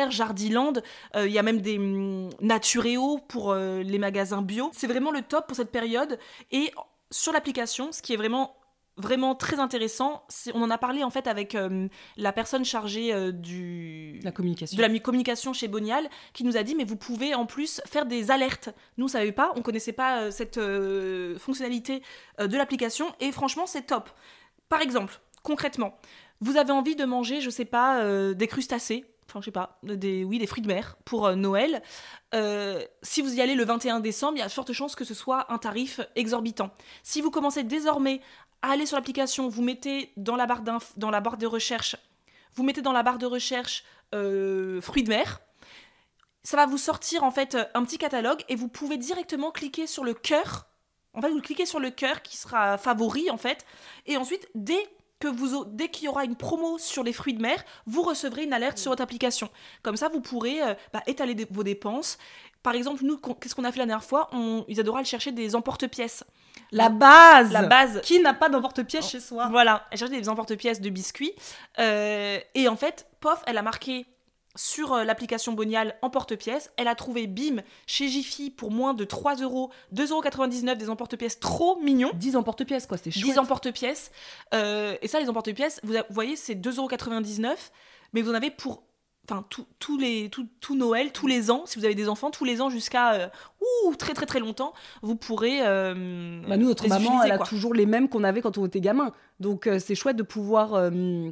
[SPEAKER 2] Jardiland, euh, il y a même des hum, Naturéo pour euh, les magasins bio. C'est vraiment le top pour cette période. Et sur l'application, ce qui est vraiment vraiment très intéressant. On en a parlé en fait avec euh, la personne chargée euh, du
[SPEAKER 1] la communication.
[SPEAKER 2] de la communication chez Bonial qui nous a dit mais vous pouvez en plus faire des alertes. Nous on savait pas, on connaissait pas euh, cette fonctionnalité de l'application et franchement c'est top. Par exemple, concrètement, vous avez envie de manger, je sais pas, des crustacés enfin je sais pas, des, oui, des fruits de mer pour Noël. si vous y allez le 21 décembre, il y a de fortes chances que ce soit un tarif exorbitant. Si vous commencez désormais allez sur l'application, vous mettez dans la barre, de recherche vous mettez dans la barre de recherche euh, fruits de mer. Ça va vous sortir en fait un petit catalogue et vous pouvez directement cliquer sur le cœur. En fait, vous cliquez sur le cœur qui sera favori en fait. Et ensuite, dès que vous, qu'il y aura une promo sur les fruits de mer, vous recevrez une alerte sur votre application. Comme ça, vous pourrez euh, bah, étaler vos dépenses. Par exemple, nous, qu'est-ce qu'on a fait la dernière fois? On, Ils adoraient aller chercher des emporte-pièces.
[SPEAKER 1] La base
[SPEAKER 2] La base.
[SPEAKER 1] Qui n'a pas d'emporte-pièce chez soi?
[SPEAKER 2] Voilà, elle cherchait des emporte-pièces de biscuits. Euh, et en fait, pof, elle a marqué sur euh, l'application Bonial emporte-pièces. Elle a trouvé BIM chez Jiffy pour moins de 3 euros, 2,99 euros des emporte-pièces trop mignons.
[SPEAKER 1] 10 emporte-pièces, quoi, c'est
[SPEAKER 2] 10
[SPEAKER 1] chouette.
[SPEAKER 2] emporte-pièces. Euh, et ça, les emporte-pièces, vous, vous voyez, c'est 2,99€, mais vous en avez pour enfin, tout- les, tout, tout Noël, tous les ans, si vous avez des enfants, tous les ans jusqu'à euh, ouh, très très très longtemps, vous pourrez. euh,
[SPEAKER 1] Bah, nous, notre maman,
[SPEAKER 2] utiliser,
[SPEAKER 1] elle a toujours les mêmes qu'on avait quand on était gamin. Donc, euh, c'est chouette de pouvoir. euh,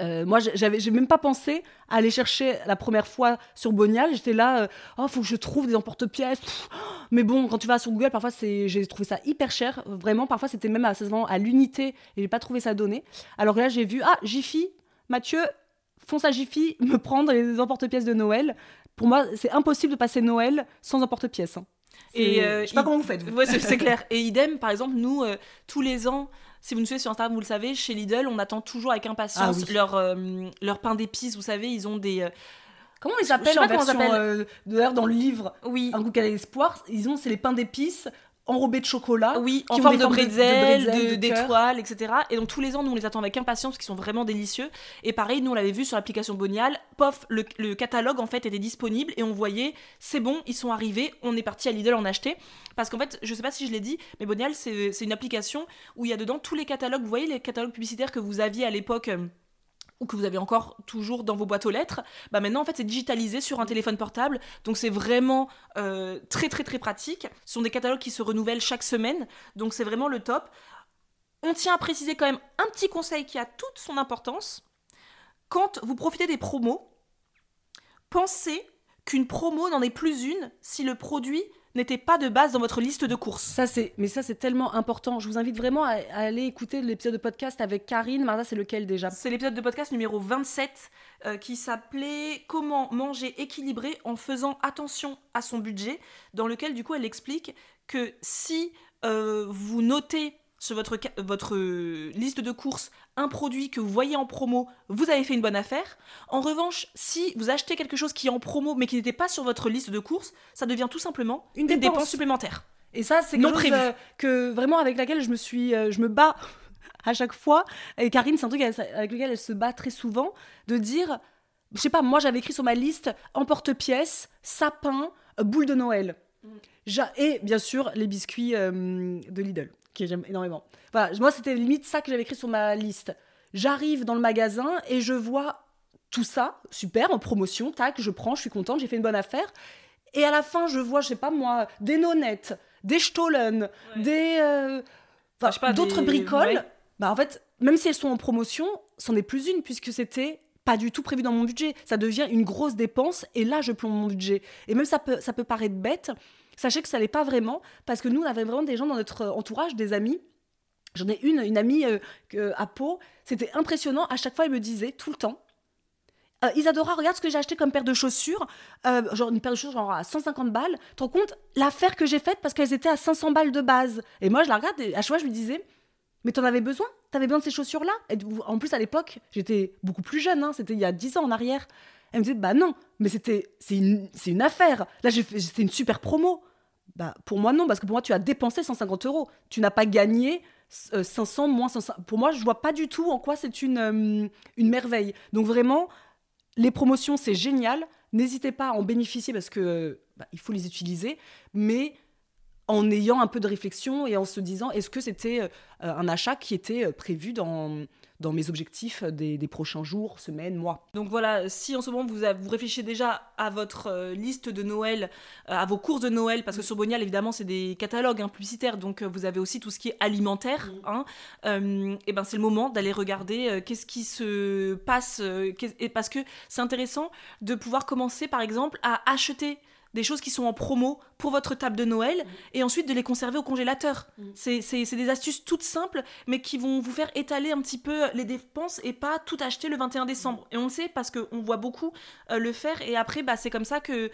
[SPEAKER 1] euh, moi, j'avais, j'ai même pas pensé à aller chercher la première fois sur Bonial. J'étais là, oh, faut que je trouve des emporte-pièces. Pff. Mais bon, quand tu vas sur Google, parfois, c'est, j'ai trouvé ça hyper cher. Vraiment, parfois, c'était même à, à l'unité et j'ai pas trouvé ça donné. Alors que là, j'ai vu, ah, Jiffy, Mathieu, fonce à Jiffy, me prendre les emporte-pièces de Noël. Pour moi, c'est impossible de passer Noël sans emporte-pièces. hein.
[SPEAKER 2] Et, euh,
[SPEAKER 1] je sais pas comment vous faites.
[SPEAKER 2] Ouais, c'est clair. Et idem, par exemple, nous, euh, tous les ans, si vous nous suivez sur Instagram, vous le savez, chez Lidl, on attend toujours avec impatience
[SPEAKER 1] Ah oui.
[SPEAKER 2] leur, euh, leur pain d'épices. Vous savez, ils ont des.
[SPEAKER 1] Comment
[SPEAKER 2] sais
[SPEAKER 1] s'appellent
[SPEAKER 2] pas
[SPEAKER 1] en
[SPEAKER 2] comment
[SPEAKER 1] euh, D'ailleurs, dans le livre
[SPEAKER 2] oui,
[SPEAKER 1] Un goût à l'espoir, ils ont c'est les pains d'épices enrobés de chocolat.
[SPEAKER 2] oui,
[SPEAKER 1] qui
[SPEAKER 2] en forme de bretzel, d'étoiles, etc. Et donc tous les ans, nous, on les attend avec impatience parce qu'ils sont vraiment délicieux. Et pareil, nous, on l'avait vu sur l'application Bonial. Pof, le, le catalogue, en fait, était disponible et on voyait, c'est bon, ils sont arrivés, on est parti à Lidl en acheter. Parce qu'en fait, je sais pas si je l'ai dit, mais Bonial, c'est c'est une application où il y a dedans tous les catalogues. Vous voyez les catalogues publicitaires que vous aviez à l'époque euh, ou que vous avez encore toujours dans vos boîtes aux lettres, bah maintenant en fait c'est digitalisé sur un téléphone portable, donc c'est vraiment euh, très très très pratique. Ce sont des catalogues qui se renouvellent chaque semaine, donc c'est vraiment le top. On tient à préciser quand même un petit conseil qui a toute son importance. Quand vous profitez des promos, pensez qu'une promo n'en est plus une si le produit n'était pas de base dans votre liste de courses.
[SPEAKER 1] Ça c'est, mais ça c'est tellement important. Je vous invite vraiment à, à aller écouter l'épisode de podcast avec Karine. Martha, c'est lequel déjà?
[SPEAKER 2] C'est l'épisode de podcast numéro 27 euh, qui s'appelait Comment manger équilibré en faisant attention à son budget, dans lequel du coup elle explique que si euh, vous notez sur votre, votre euh, liste de courses un produit que vous voyez en promo, vous avez fait une bonne affaire. En revanche, si vous achetez quelque chose qui est en promo mais qui n'était pas sur votre liste de courses, ça devient tout simplement
[SPEAKER 1] Une dépense.
[SPEAKER 2] supplémentaire.
[SPEAKER 1] Et ça, c'est quelque chose euh, que vraiment avec laquelle je me suis, euh, je me bats à chaque fois. Et Karine, c'est un truc avec lequel elle se bat très souvent, de dire, je sais pas, moi j'avais écrit sur ma liste emporte-pièces, sapin, boule de Noël. Ja- Et bien sûr les biscuits euh, de Lidl, que j'aime énormément. Voilà, moi c'était limite ça que j'avais écrit sur ma liste. J'arrive dans le magasin et je vois tout ça, super, en promotion, tac, je prends, je suis contente, j'ai fait une bonne affaire. Et à la fin, je vois, je sais pas moi, des nonettes, des stollen, des. euh, enfin, d'autres
[SPEAKER 2] des-
[SPEAKER 1] bricoles.
[SPEAKER 2] ouais.
[SPEAKER 1] Bah en fait, même si elles sont en promotion, c'en est plus une puisque c'était pas du tout prévu dans mon budget. Ça devient une grosse dépense et là, je plombe mon budget. Et même ça peut, ça peut paraître bête. Sachez que ça l'est pas vraiment parce que nous, on avait vraiment des gens dans notre entourage, des amis. J'en ai une, une amie euh, à Pau. C'était impressionnant. À chaque fois, elle me disait tout le temps. Euh, Isadora, regarde ce que j'ai acheté comme paire de chaussures. Euh, genre une paire de chaussures genre à 150 balles. Tu rends compte? L'affaire que j'ai faite parce qu'elles étaient à 500 balles de base. Et moi, je la regarde et à chaque fois, je me disais, mais t'en avais besoin? T'avais besoin de ces chaussures-là En plus, à l'époque, j'étais beaucoup plus jeune. hein, C'était il y a 10 ans en arrière. Elle me disait, bah non, mais c'était, c'est une, c'est affaire. Là, c'était une super promo. Bah, pour moi, non, parce que pour moi, tu as dépensé 150 euros. Tu n'as pas gagné euh, 500 moins 500. Pour moi, je vois pas du tout en quoi c'est une, euh, une merveille. Donc vraiment, les promotions, c'est génial. N'hésitez pas à en bénéficier parce que euh, bah, il faut les utiliser, mais en ayant un peu de réflexion et en se disant est-ce que c'était euh, un achat qui était euh, prévu dans, dans mes objectifs des, des prochains jours, semaines, mois.
[SPEAKER 2] Donc voilà, si en ce moment vous, vous réfléchissez déjà à votre euh, liste de Noël, euh, à vos courses de Noël, parce que sur Bonial évidemment c'est des catalogues hein, publicitaires, donc euh, vous avez aussi tout ce qui est alimentaire, hein, euh, et ben c'est le moment d'aller regarder qu'est-ce qui se passe, et parce que c'est intéressant de pouvoir commencer par exemple à acheter des choses qui sont en promo pour votre table de Noël et ensuite de les conserver au congélateur. C'est- C'est c'est des astuces toutes simples mais qui vont vous faire étaler un petit peu les dépenses et pas tout acheter le 21 décembre. Et on le sait parce qu'on voit beaucoup euh, le faire et après bah, c'est comme ça que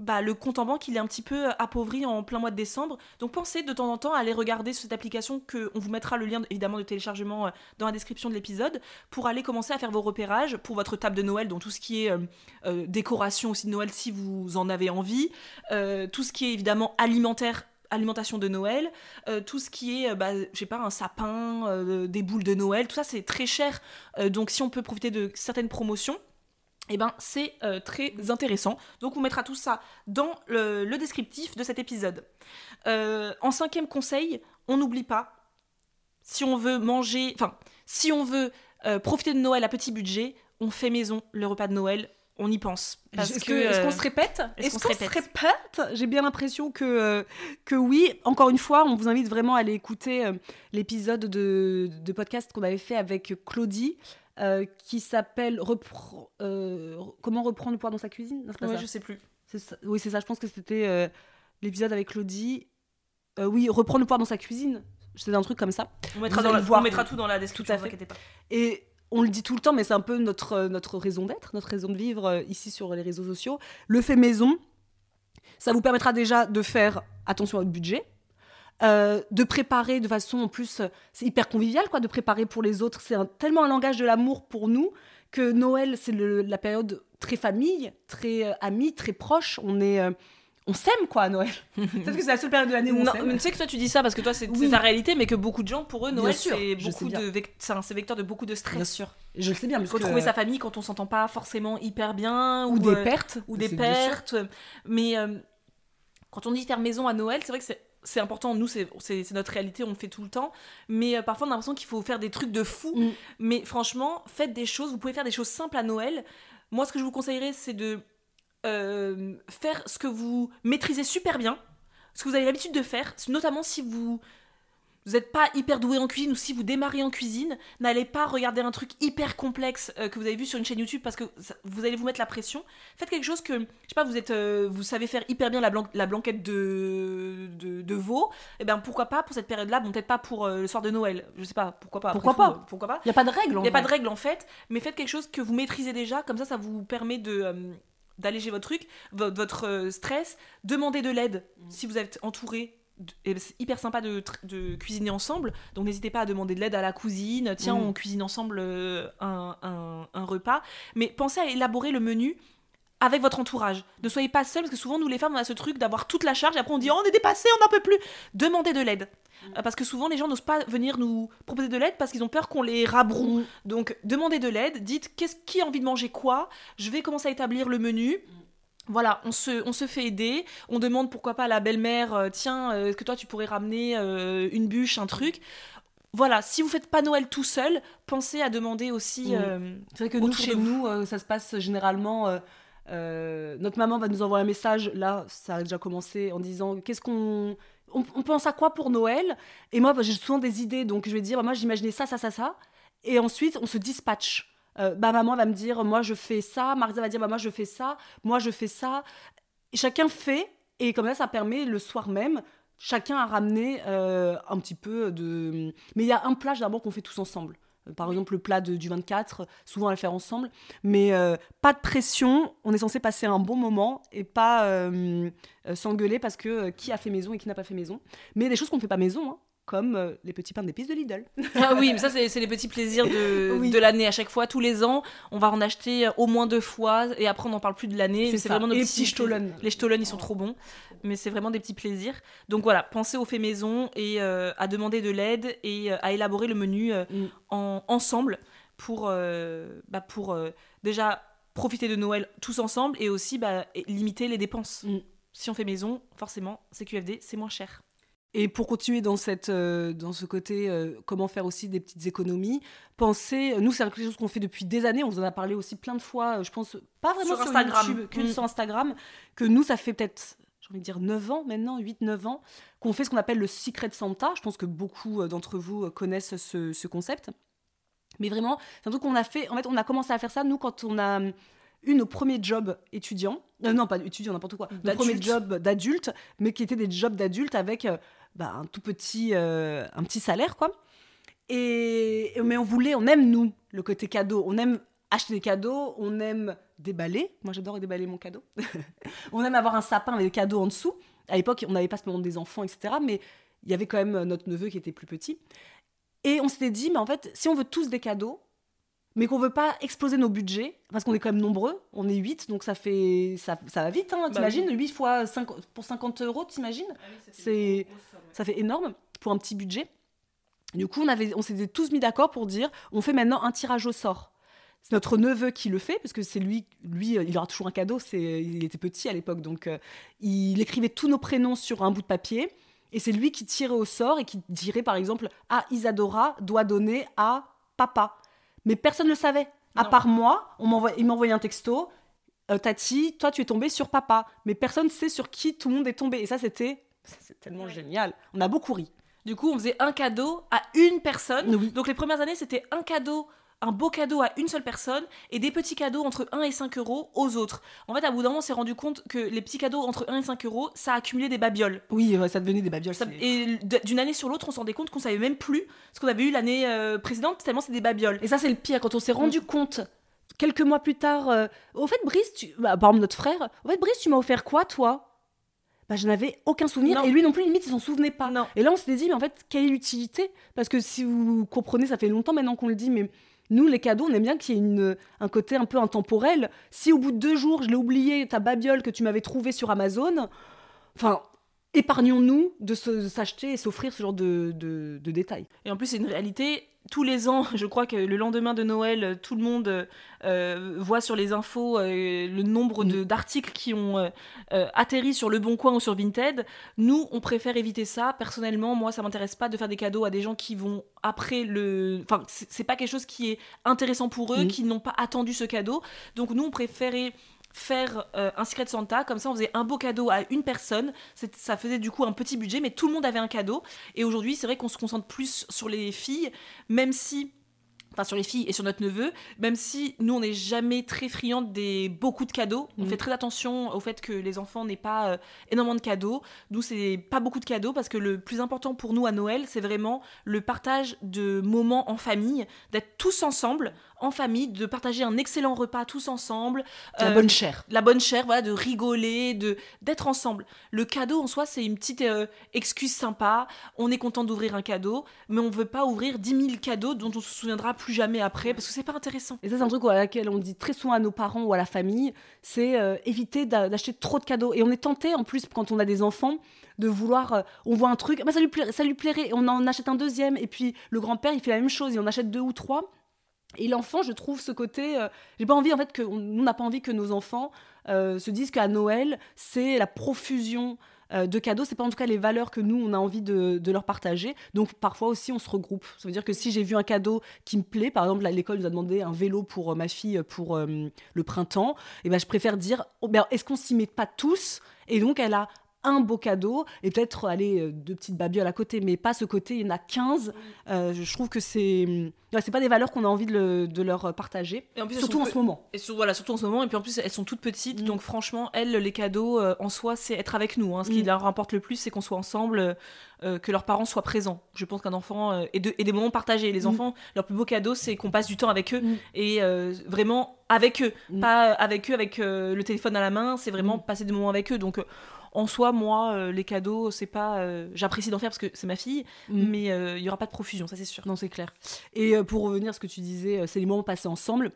[SPEAKER 2] bah, le compte en banque il est un petit peu euh, appauvri en plein mois de décembre. Donc pensez de temps en temps à aller regarder cette application que on vous mettra le lien évidemment de téléchargement euh, dans la description de l'épisode pour aller commencer à faire vos repérages pour votre table de Noël, donc tout ce qui est euh, décoration aussi de Noël si vous en avez envie, tout ce qui est évidemment alimentaire alimentation de Noël, tout ce qui est, bah, je sais pas, un sapin, des boules de Noël, tout ça c'est très cher. Donc si on peut profiter de certaines promotions, eh ben c'est euh, très intéressant. Donc on mettra tout ça dans le, le descriptif de cet épisode. Euh, en cinquième conseil, on n'oublie pas, si on veut manger, enfin, si on veut euh, profiter de Noël à petit budget, on fait maison le repas de Noël, on y pense. Parce
[SPEAKER 1] Est-ce
[SPEAKER 2] que,
[SPEAKER 1] que- est-ce qu'on se répète?
[SPEAKER 2] est-ce qu'on se
[SPEAKER 1] répète? J'ai bien l'impression que, que oui. Encore une fois, on vous invite vraiment à aller écouter l'épisode de, de podcast qu'on avait fait avec Claudie, euh, qui s'appelle Repre- euh, Comment reprendre le pouvoir dans sa cuisine? Non,
[SPEAKER 2] ouais, je sais plus.
[SPEAKER 1] Ça. Oui, c'est ça. Je pense que c'était euh, l'épisode avec Claudie. Oui, reprendre le pouvoir dans sa cuisine. C'était un truc comme ça.
[SPEAKER 2] On mettra,
[SPEAKER 1] Vous
[SPEAKER 2] dans
[SPEAKER 1] allez
[SPEAKER 2] la-
[SPEAKER 1] voir.
[SPEAKER 2] on mettra tout dans la description,
[SPEAKER 1] Tout à
[SPEAKER 2] vous
[SPEAKER 1] fait.
[SPEAKER 2] pas.
[SPEAKER 1] Et on le dit tout le temps, mais c'est un peu notre, notre raison d'être, notre raison de vivre ici sur les réseaux sociaux. Le fait maison, ça vous permettra déjà de faire attention à votre budget, euh, de préparer de façon en plus, c'est hyper convivial quoi, de préparer pour les autres. C'est un- tellement un langage de l'amour pour nous que Noël, c'est le- la période très famille, très euh, amis, très proche. On est, euh, on s'aime quoi à Noël. Peut-être que c'est la seule période de l'année où on
[SPEAKER 2] Non,
[SPEAKER 1] s'aime.
[SPEAKER 2] mais tu sais que toi tu dis ça parce que toi c'est c'est ta réalité, mais que beaucoup de gens pour eux Noël
[SPEAKER 1] sûr,
[SPEAKER 2] c'est beaucoup de c'est un c'est vecteur de beaucoup de stress.
[SPEAKER 1] Bien sûr, je le sais bien. parce
[SPEAKER 2] Retrouver
[SPEAKER 1] que-
[SPEAKER 2] sa famille quand on s'entend pas forcément hyper bien
[SPEAKER 1] ou des
[SPEAKER 2] euh,
[SPEAKER 1] pertes,
[SPEAKER 2] ou des pertes. Mais quand on dit faire maison à Noël, c'est vrai que c'est c'est important, nous c'est notre réalité, on le fait tout le temps, mais euh, parfois on a l'impression qu'il faut faire des trucs de fou.
[SPEAKER 1] Mm.
[SPEAKER 2] Mais franchement, faites des choses, vous pouvez faire des choses simples à Noël. Moi ce que je vous conseillerais c'est de euh, faire ce que vous maîtrisez super bien, ce que vous avez l'habitude de faire, notamment si vous vous n'êtes pas hyper doué en cuisine ou si vous démarrez en cuisine, n'allez pas regarder un truc hyper complexe euh, que vous avez vu sur une chaîne YouTube parce que ça- vous allez vous mettre la pression. Faites quelque chose que, je sais pas, vous êtes, euh, vous savez faire hyper bien la, blan- la blanquette de, de, de veau. Et ben pourquoi pas pour cette période-là, bon peut-être pas pour euh, le soir de Noël, je sais pas, pourquoi pas.
[SPEAKER 1] Pourquoi pas
[SPEAKER 2] Pourquoi pas
[SPEAKER 1] Il n'y a pas de règle.
[SPEAKER 2] il n'y a pas de règle en fait, mais faites quelque chose que vous maîtrisez déjà, comme ça ça vous permet de d'alléger votre truc, vo- votre stress, demandez de l'aide si vous êtes entouré. Et c'est hyper sympa de, cuisiner ensemble, donc n'hésitez pas à demander de l'aide à la cousine. Tiens,
[SPEAKER 1] Mm.
[SPEAKER 2] on cuisine ensemble euh, un, un- un repas. Mais pensez à élaborer le menu avec votre entourage. Ne soyez pas seul, parce que souvent, nous les femmes, on a ce truc d'avoir toute la charge, et après on dit oh, on est dépassé, on n'en peut plus. Demandez de l'aide. Euh, Parce que souvent, les gens n'osent pas venir nous proposer de l'aide parce qu'ils ont peur qu'on les rabroue.
[SPEAKER 1] Mm.
[SPEAKER 2] Donc, demandez de l'aide, dites qu'est-ce qui a envie de manger quoi, je vais commencer à établir le menu. Voilà, on se, on se fait aider, on demande pourquoi pas à la belle-mère, euh, tiens, euh, est-ce que toi tu pourrais ramener euh, une bûche, un truc? Voilà, si vous faites pas Noël tout seul, pensez à demander aussi...
[SPEAKER 1] C'est vrai que nous, chez
[SPEAKER 2] vous.
[SPEAKER 1] nous, ça se passe généralement. euh, notre maman va nous envoyer un message, là, ça a déjà commencé, en disant qu'est-ce qu'on. On, on pense à quoi pour Noël? Et moi, bah, j'ai souvent des idées, donc je vais dire, bah, moi, j'imaginais ça, ça, ça, ça. Et ensuite, on se dispatche. Bah, maman va me dire, moi, je fais ça. Marisa va dire, bah, moi, je fais ça. Moi, je fais ça. Chacun fait, et comme ça, ça permet le soir même. Chacun a ramené euh, un petit peu de. Mais il y a un plat généralement qu'on fait tous ensemble. Euh, Par exemple, le plat de- du 24, souvent va le faire ensemble. Mais pas de pression, on est censé passer un bon moment et pas s'engueuler parce que qui a fait maison et qui n'a pas fait maison. Mais des choses qu'on ne fait pas maison, hein, comme euh, les petits pains d'épices de Lidl.
[SPEAKER 2] Ah oui, mais ça, c'est c'est les petits plaisirs de,
[SPEAKER 1] Oui.
[SPEAKER 2] de l'année. À chaque fois, tous les ans, on va en acheter au moins deux fois et après, on n'en parle plus de l'année.
[SPEAKER 1] C'est
[SPEAKER 2] C'est vraiment nos
[SPEAKER 1] Et
[SPEAKER 2] petits
[SPEAKER 1] Stollen.
[SPEAKER 2] Les Stollen, ils sont trop bons. Mais c'est vraiment des petits plaisirs. Donc voilà, pensez au fait maison et euh, à demander de l'aide et euh, à élaborer le menu euh,
[SPEAKER 1] Mm.
[SPEAKER 2] en, ensemble pour, euh, bah, pour euh, déjà profiter de Noël tous ensemble et aussi bah, limiter les dépenses.
[SPEAKER 1] Mm.
[SPEAKER 2] Si on fait maison, forcément, CQFD, c'est moins cher.
[SPEAKER 1] Et pour continuer dans, cette, euh, dans ce côté, euh, comment faire aussi des petites économies, pensez, nous c'est quelque chose qu'on fait depuis des années, on vous en a parlé aussi plein de fois, euh, je pense pas vraiment
[SPEAKER 2] Sur
[SPEAKER 1] sur,
[SPEAKER 2] Instagram.
[SPEAKER 1] YouTube, que
[SPEAKER 2] Mm.
[SPEAKER 1] sur Instagram, que nous ça fait peut-être, j'ai envie de dire 9 ans maintenant, 8-9 ans, qu'on fait ce qu'on appelle le Secret Santa, je pense que beaucoup euh, d'entre vous euh, connaissent ce, ce concept. Mais vraiment, c'est un truc qu'on a fait, en fait on a commencé à faire ça, nous quand on a eu nos premiers jobs étudiants. Euh, non, pas étudiants, n'importe quoi. Nos premiers jobs d'adultes, mais qui étaient des jobs d'adultes avec euh, bah, un tout petit, euh, un petit salaire, quoi. Et, mais on voulait, on aime, nous, le côté cadeau. On aime acheter des cadeaux, on aime déballer. Moi, j'adore déballer mon cadeau. on aime avoir un sapin avec des cadeaux en dessous. À l'époque, on n'avait pas ce moment des enfants, etc. Mais il y avait quand même euh, notre neveu qui était plus petit. Et on s'était dit, mais en fait, si on veut tous des cadeaux, mais qu'on veut pas exploser nos budgets, parce qu'on est quand même nombreux, on est 8, donc ça fait ça, ça va vite, hein,
[SPEAKER 2] Bah
[SPEAKER 1] t'imagines
[SPEAKER 2] oui.
[SPEAKER 1] 8 fois 5, pour 50 euros, t'imagines? C'est ça fait énorme pour un petit budget. Du coup, on, avait, on s'était tous mis d'accord pour dire, on fait maintenant un tirage au sort. C'est notre neveu qui le fait, parce que c'est lui, lui, euh, il aura toujours un cadeau, c'est, il était petit à l'époque, donc euh, il écrivait tous nos prénoms sur un bout de papier, et c'est lui qui tirait au sort et qui dirait par exemple, ah, Isadora doit donner à papa. Mais personne ne le savait. À
[SPEAKER 2] Non.
[SPEAKER 1] part moi, on il m'envoyait un texto, euh, Tati, toi tu es tombée sur papa. Mais personne ne sait sur qui tout le monde est tombé. Et ça, c'était tellement génial. On a beaucoup ri.
[SPEAKER 2] Du coup, on faisait un cadeau à une personne.
[SPEAKER 1] Oui.
[SPEAKER 2] Donc les premières années, c'était un cadeau, un beau cadeau à une seule personne et des petits cadeaux entre 1 et 5 euros aux autres. En fait, à bout d'un moment, on s'est rendu compte que les petits cadeaux entre 1 et 5 euros, ça accumulait des babioles.
[SPEAKER 1] Oui, ouais, ça devenait des babioles.
[SPEAKER 2] Ça- et d'une année sur l'autre, on se rendait compte qu'on savait même plus ce qu'on avait eu l'année euh, précédente, tellement c'est des babioles.
[SPEAKER 1] Et ça, c'est le pire. Quand on s'est rendu compte, quelques mois plus tard, euh, au fait, Brice, tu... bah, par exemple, notre frère, au fait, Brice, tu m'as offert quoi, toi? Bah, Je n'avais aucun souvenir.
[SPEAKER 2] Non.
[SPEAKER 1] Et lui non plus, limite, il s'en souvenait pas.
[SPEAKER 2] Non.
[SPEAKER 1] Et là, on s'était dit, mais en fait, quelle est l'utilité? Parce que si vous comprenez, ça fait longtemps maintenant qu'on le dit, mais nous, les cadeaux, on aime bien qu'il y ait une, un côté un peu intemporel. Si au bout de deux jours, je l'ai oublié, ta babiole que tu m'avais trouvée sur Amazon, enfin, épargnons-nous de s'acheter et s'offrir ce genre de, de- de détails.
[SPEAKER 2] Et en plus, c'est une réalité. Tous les ans, je crois que le lendemain de Noël, tout le monde euh, voit sur les infos euh, le nombre de- d'articles qui ont euh, atterri sur Le Bon Coin ou sur Vinted. Nous, on préfère éviter ça. Personnellement, moi, ça m'intéresse pas de faire des cadeaux à des gens qui vont après le. Enfin, c'est pas quelque chose qui est intéressant pour eux,
[SPEAKER 1] Mhm.
[SPEAKER 2] qui n'ont pas attendu ce cadeau. Donc, nous, on préférait faire euh, un Secret Santa, comme ça on faisait un beau cadeau à une personne, ça faisait du coup un petit budget, mais tout le monde avait un cadeau, et aujourd'hui c'est vrai qu'on se concentre plus sur les filles, même si enfin sur les filles et sur notre neveu, même si nous on n'est jamais très friands des beaucoup de cadeaux, on
[SPEAKER 1] Mhm.
[SPEAKER 2] fait très attention au fait que les enfants n'aient pas euh, énormément de cadeaux. Nous c'est pas beaucoup de cadeaux parce que le plus important pour nous à Noël, c'est vraiment le partage de moments en famille, d'être tous ensemble en famille, de partager un excellent repas tous ensemble,
[SPEAKER 1] La
[SPEAKER 2] Euh,
[SPEAKER 1] bonne chair.
[SPEAKER 2] la bonne chair, voilà, de rigoler, de d'être ensemble. Le cadeau en soi, c'est une petite euh, excuse sympa. On est content d'ouvrir un cadeau, mais on veut pas ouvrir 10 000 cadeaux dont on se souviendra plus jamais après parce que c'est pas intéressant.
[SPEAKER 1] Et ça, c'est un truc à laquelle on dit très souvent à nos parents ou à la famille, c'est euh, éviter d'a- d'acheter trop de cadeaux. Et on est tenté, en plus, quand on a des enfants, de vouloir, euh, on voit un truc, bah, ça, lui plairait, ça lui plairait, on en achète un deuxième, et puis le grand-père, il fait la même chose, et on achète deux ou trois. Et l'enfant, je trouve ce côté, euh, j'ai pas envie en fait que, on- n'a pas envie que nos enfants euh, se disent qu'à Noël, c'est la profusion euh, de cadeaux, c'est pas en tout cas les valeurs que nous on a envie de, leur partager. Donc parfois aussi on se regroupe. Ça veut dire que si j'ai vu un cadeau qui me plaît, par exemple l'école nous a demandé un vélo pour euh, ma fille pour le printemps, et ben je préfère dire oh, ben, est-ce qu'on s'y met pas tous? Et donc elle a un beau cadeau et peut-être aller euh, deux petites babioles à côté, mais pas ce côté, il y en a 15. Euh, je trouve que c'est ouais, c'est pas des valeurs qu'on a envie de, le- de leur partager,
[SPEAKER 2] Et en plus, elles
[SPEAKER 1] surtout en
[SPEAKER 2] peu-
[SPEAKER 1] ce moment.
[SPEAKER 2] Et sur- voilà, surtout en ce moment. Et puis en plus, elles sont toutes petites.
[SPEAKER 1] Mm.
[SPEAKER 2] Donc franchement, elles, les cadeaux euh, en soi, c'est être avec nous. hein. Ce qui
[SPEAKER 1] Mm.
[SPEAKER 2] leur importe le plus, c'est qu'on soit ensemble, euh, que leurs parents soient présents. Je pense qu'un enfant. et, de- et des moments partagés. Les
[SPEAKER 1] Mm.
[SPEAKER 2] enfants, leur plus beau cadeau, c'est qu'on passe du temps avec eux.
[SPEAKER 1] Mm.
[SPEAKER 2] Et vraiment avec eux.
[SPEAKER 1] Mm.
[SPEAKER 2] Pas avec eux, avec le téléphone à la main. C'est vraiment
[SPEAKER 1] Mm.
[SPEAKER 2] passer des moments avec eux. Donc. Euh, en soi, moi, euh, les cadeaux, c'est pas. euh, J'apprécie d'en faire parce que c'est ma fille,
[SPEAKER 1] Mm.
[SPEAKER 2] mais euh, il y aura pas de profusion, ça c'est sûr.
[SPEAKER 1] Non, c'est clair. Et euh, pour revenir à ce que tu disais, euh, c'est les moments passés ensemble.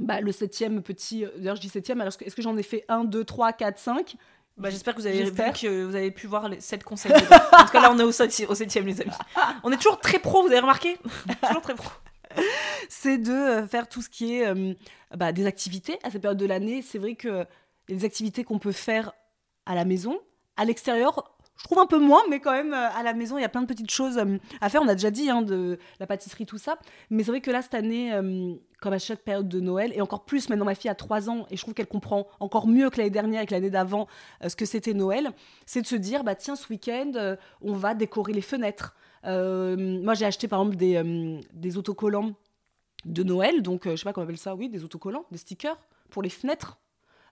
[SPEAKER 1] Bah, le septième petit, euh, d'ailleurs je dis septième, alors est-ce que- j'en ai fait un, deux, trois, quatre, cinq?
[SPEAKER 2] Bah, J'espère que vous avez vu que vous avez pu voir les 7 conseils. en tout cas, là, on est au, septi- au septième, les amis. On est toujours très pro, vous avez remarqué? Toujours très pro.
[SPEAKER 1] c'est de euh, faire tout ce qui est euh, bah, des activités à cette période de l'année. C'est vrai que il y a des activités qu'on peut faire à la maison, à l'extérieur. Je trouve un peu moins, mais quand même, euh, à la maison, il y a plein de petites choses euh, à faire. On a déjà dit hein, de la pâtisserie, tout ça. Mais c'est vrai que là, cette année, euh, comme à chaque période de Noël, et encore plus maintenant, ma fille a 3 ans, et je trouve qu'elle comprend encore mieux que l'année dernière et que l'année d'avant ce que c'était Noël, c'est de se dire, bah tiens, ce week-end, on va décorer les fenêtres. Moi, j'ai acheté par exemple des, des autocollants de Noël, donc je sais pas comment on appelle ça, oui, des autocollants, des stickers. pour les fenêtres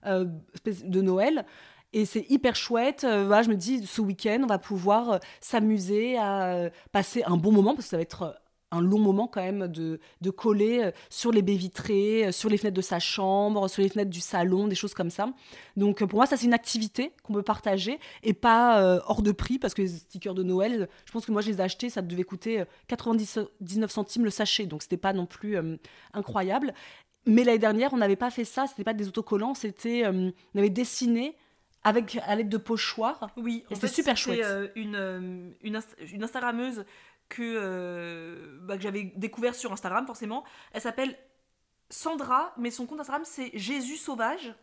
[SPEAKER 1] de Noël. Et c'est hyper chouette. Euh, voilà, je me dis, ce week-end, on va pouvoir euh, s'amuser à euh, passer un bon moment, parce que ça va être un long moment quand même de, de coller sur les baies vitrées, sur les fenêtres de sa chambre, sur les fenêtres du salon, des choses comme ça. Donc pour moi, ça c'est une activité qu'on peut partager et pas hors de prix, parce que les stickers de Noël, je pense que moi je les ai achetés, ça devait coûter euh, 99 centimes le sachet, donc c'était pas non plus incroyable. Mais l'année dernière, on n'avait pas fait ça, c'était pas des autocollants, c'était on avait dessiné avec à l'aide de pochoirs.
[SPEAKER 2] Oui,
[SPEAKER 1] Et c'était super chouette.
[SPEAKER 2] euh, une, euh, une Instagrammeuse que, euh, bah, que j'avais découvert sur Instagram, forcément. Elle s'appelle Sandra, mais son compte Instagram, c'est Jésus Sauvage.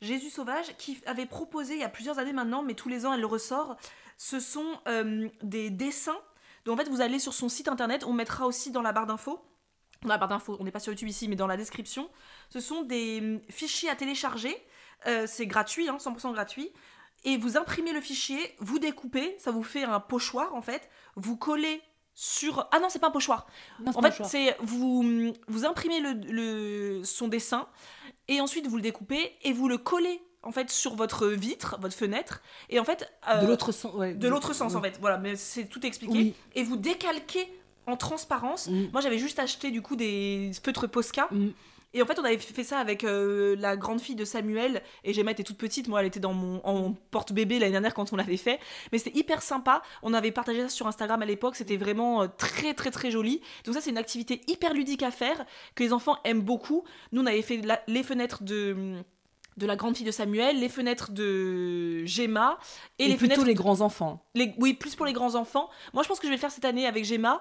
[SPEAKER 2] Jésus Sauvage, qui avait proposé il y a plusieurs années maintenant, mais tous les ans elle le ressort. Ce sont euh, des dessins. Donc en fait, vous allez sur son site internet, on mettra aussi dans la barre d'infos. Dans la barre d'infos, on n'est pas sur YouTube ici, mais dans la description. Ce sont des hum, fichiers à télécharger. Euh, c'est gratuit, hein, 100% gratuit. Et vous imprimez le fichier, vous découpez, ça vous fait un pochoir en fait. Vous collez sur. Ah non, c'est pas un pochoir.
[SPEAKER 1] Non,
[SPEAKER 2] En fait, c'est vous, vous imprimez le, le- son dessin et ensuite vous le découpez et vous le collez en fait sur votre vitre, votre fenêtre. Et en fait, euh,
[SPEAKER 1] de l'autre sens. ouais,
[SPEAKER 2] de l'autre sens
[SPEAKER 1] ouais.
[SPEAKER 2] en fait. Voilà, mais c'est tout expliqué.
[SPEAKER 1] Oui.
[SPEAKER 2] Et vous décalquez en transparence.
[SPEAKER 1] Mm.
[SPEAKER 2] Moi, j'avais juste acheté du coup des feutres Posca.
[SPEAKER 1] Mm.
[SPEAKER 2] Et en fait, on avait fait ça avec euh, la grande fille de Samuel. Et Gemma était toute petite. Moi, elle était dans mon en porte-bébé l'année dernière quand on l'avait fait. Mais c'était hyper sympa. On avait partagé ça sur Instagram à l'époque. C'était vraiment euh, très, très, très joli. Donc, ça, c'est une activité hyper ludique à faire que les enfants aiment beaucoup. Nous, on avait fait la- les fenêtres de. De la grande fille de Samuel, les fenêtres de Gemma et,
[SPEAKER 1] Et,
[SPEAKER 2] les
[SPEAKER 1] plutôt
[SPEAKER 2] fenêtres
[SPEAKER 1] les grands enfants.
[SPEAKER 2] les- oui, plus pour les grands enfants. Moi, je pense que je vais le faire cette année avec Gemma.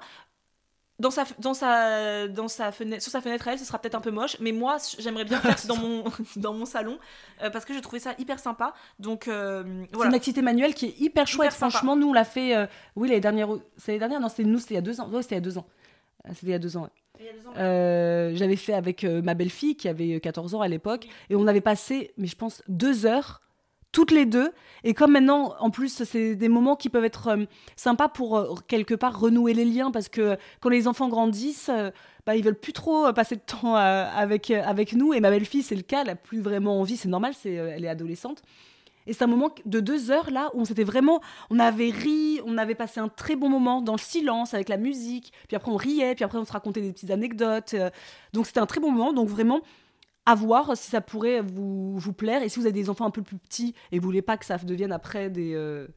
[SPEAKER 2] Dans sa, dans sa, dans sa fenêtre, sur sa fenêtre à elle, ce sera peut-être un peu moche, mais moi, j'aimerais bien faire dans mon, dans mon salon euh, parce que je trouvais ça hyper sympa. Donc euh,
[SPEAKER 1] C'est une activité manuelle qui est hyper chouette. Franchement, nous, on l'a fait. euh, oui, l'année dernière. C'est l'année dernière Non, c'était nous, c'était il y a deux ans. Ouais, c'était il y a deux ans. C'était il y a deux ans. ouais. Euh, J'avais fait avec euh, ma belle-fille qui avait 14 ans à l'époque. Et on avait passé, mais je pense, deux heures toutes les deux. Et comme maintenant, en plus, c'est des moments qui peuvent être euh, sympas pour euh, quelque part renouer les liens parce que quand les enfants grandissent, euh, bah, ils veulent plus trop euh, passer de temps euh, avec, euh, avec nous. Et ma belle-fille, c'est le cas, elle a plus vraiment envie, c'est normal, c'est, euh, elle est adolescente. Et c'est un moment de deux heures là où on s'était vraiment, on avait ri, on avait passé un très bon moment dans le silence avec la musique. Puis après on riait, puis après on se racontait des petites anecdotes. euh, donc c'était un très bon moment. Donc vraiment à voir si ça pourrait vous, vous plaire. Et si vous avez des enfants un peu plus petits et vous voulez pas que ça devienne après des euh,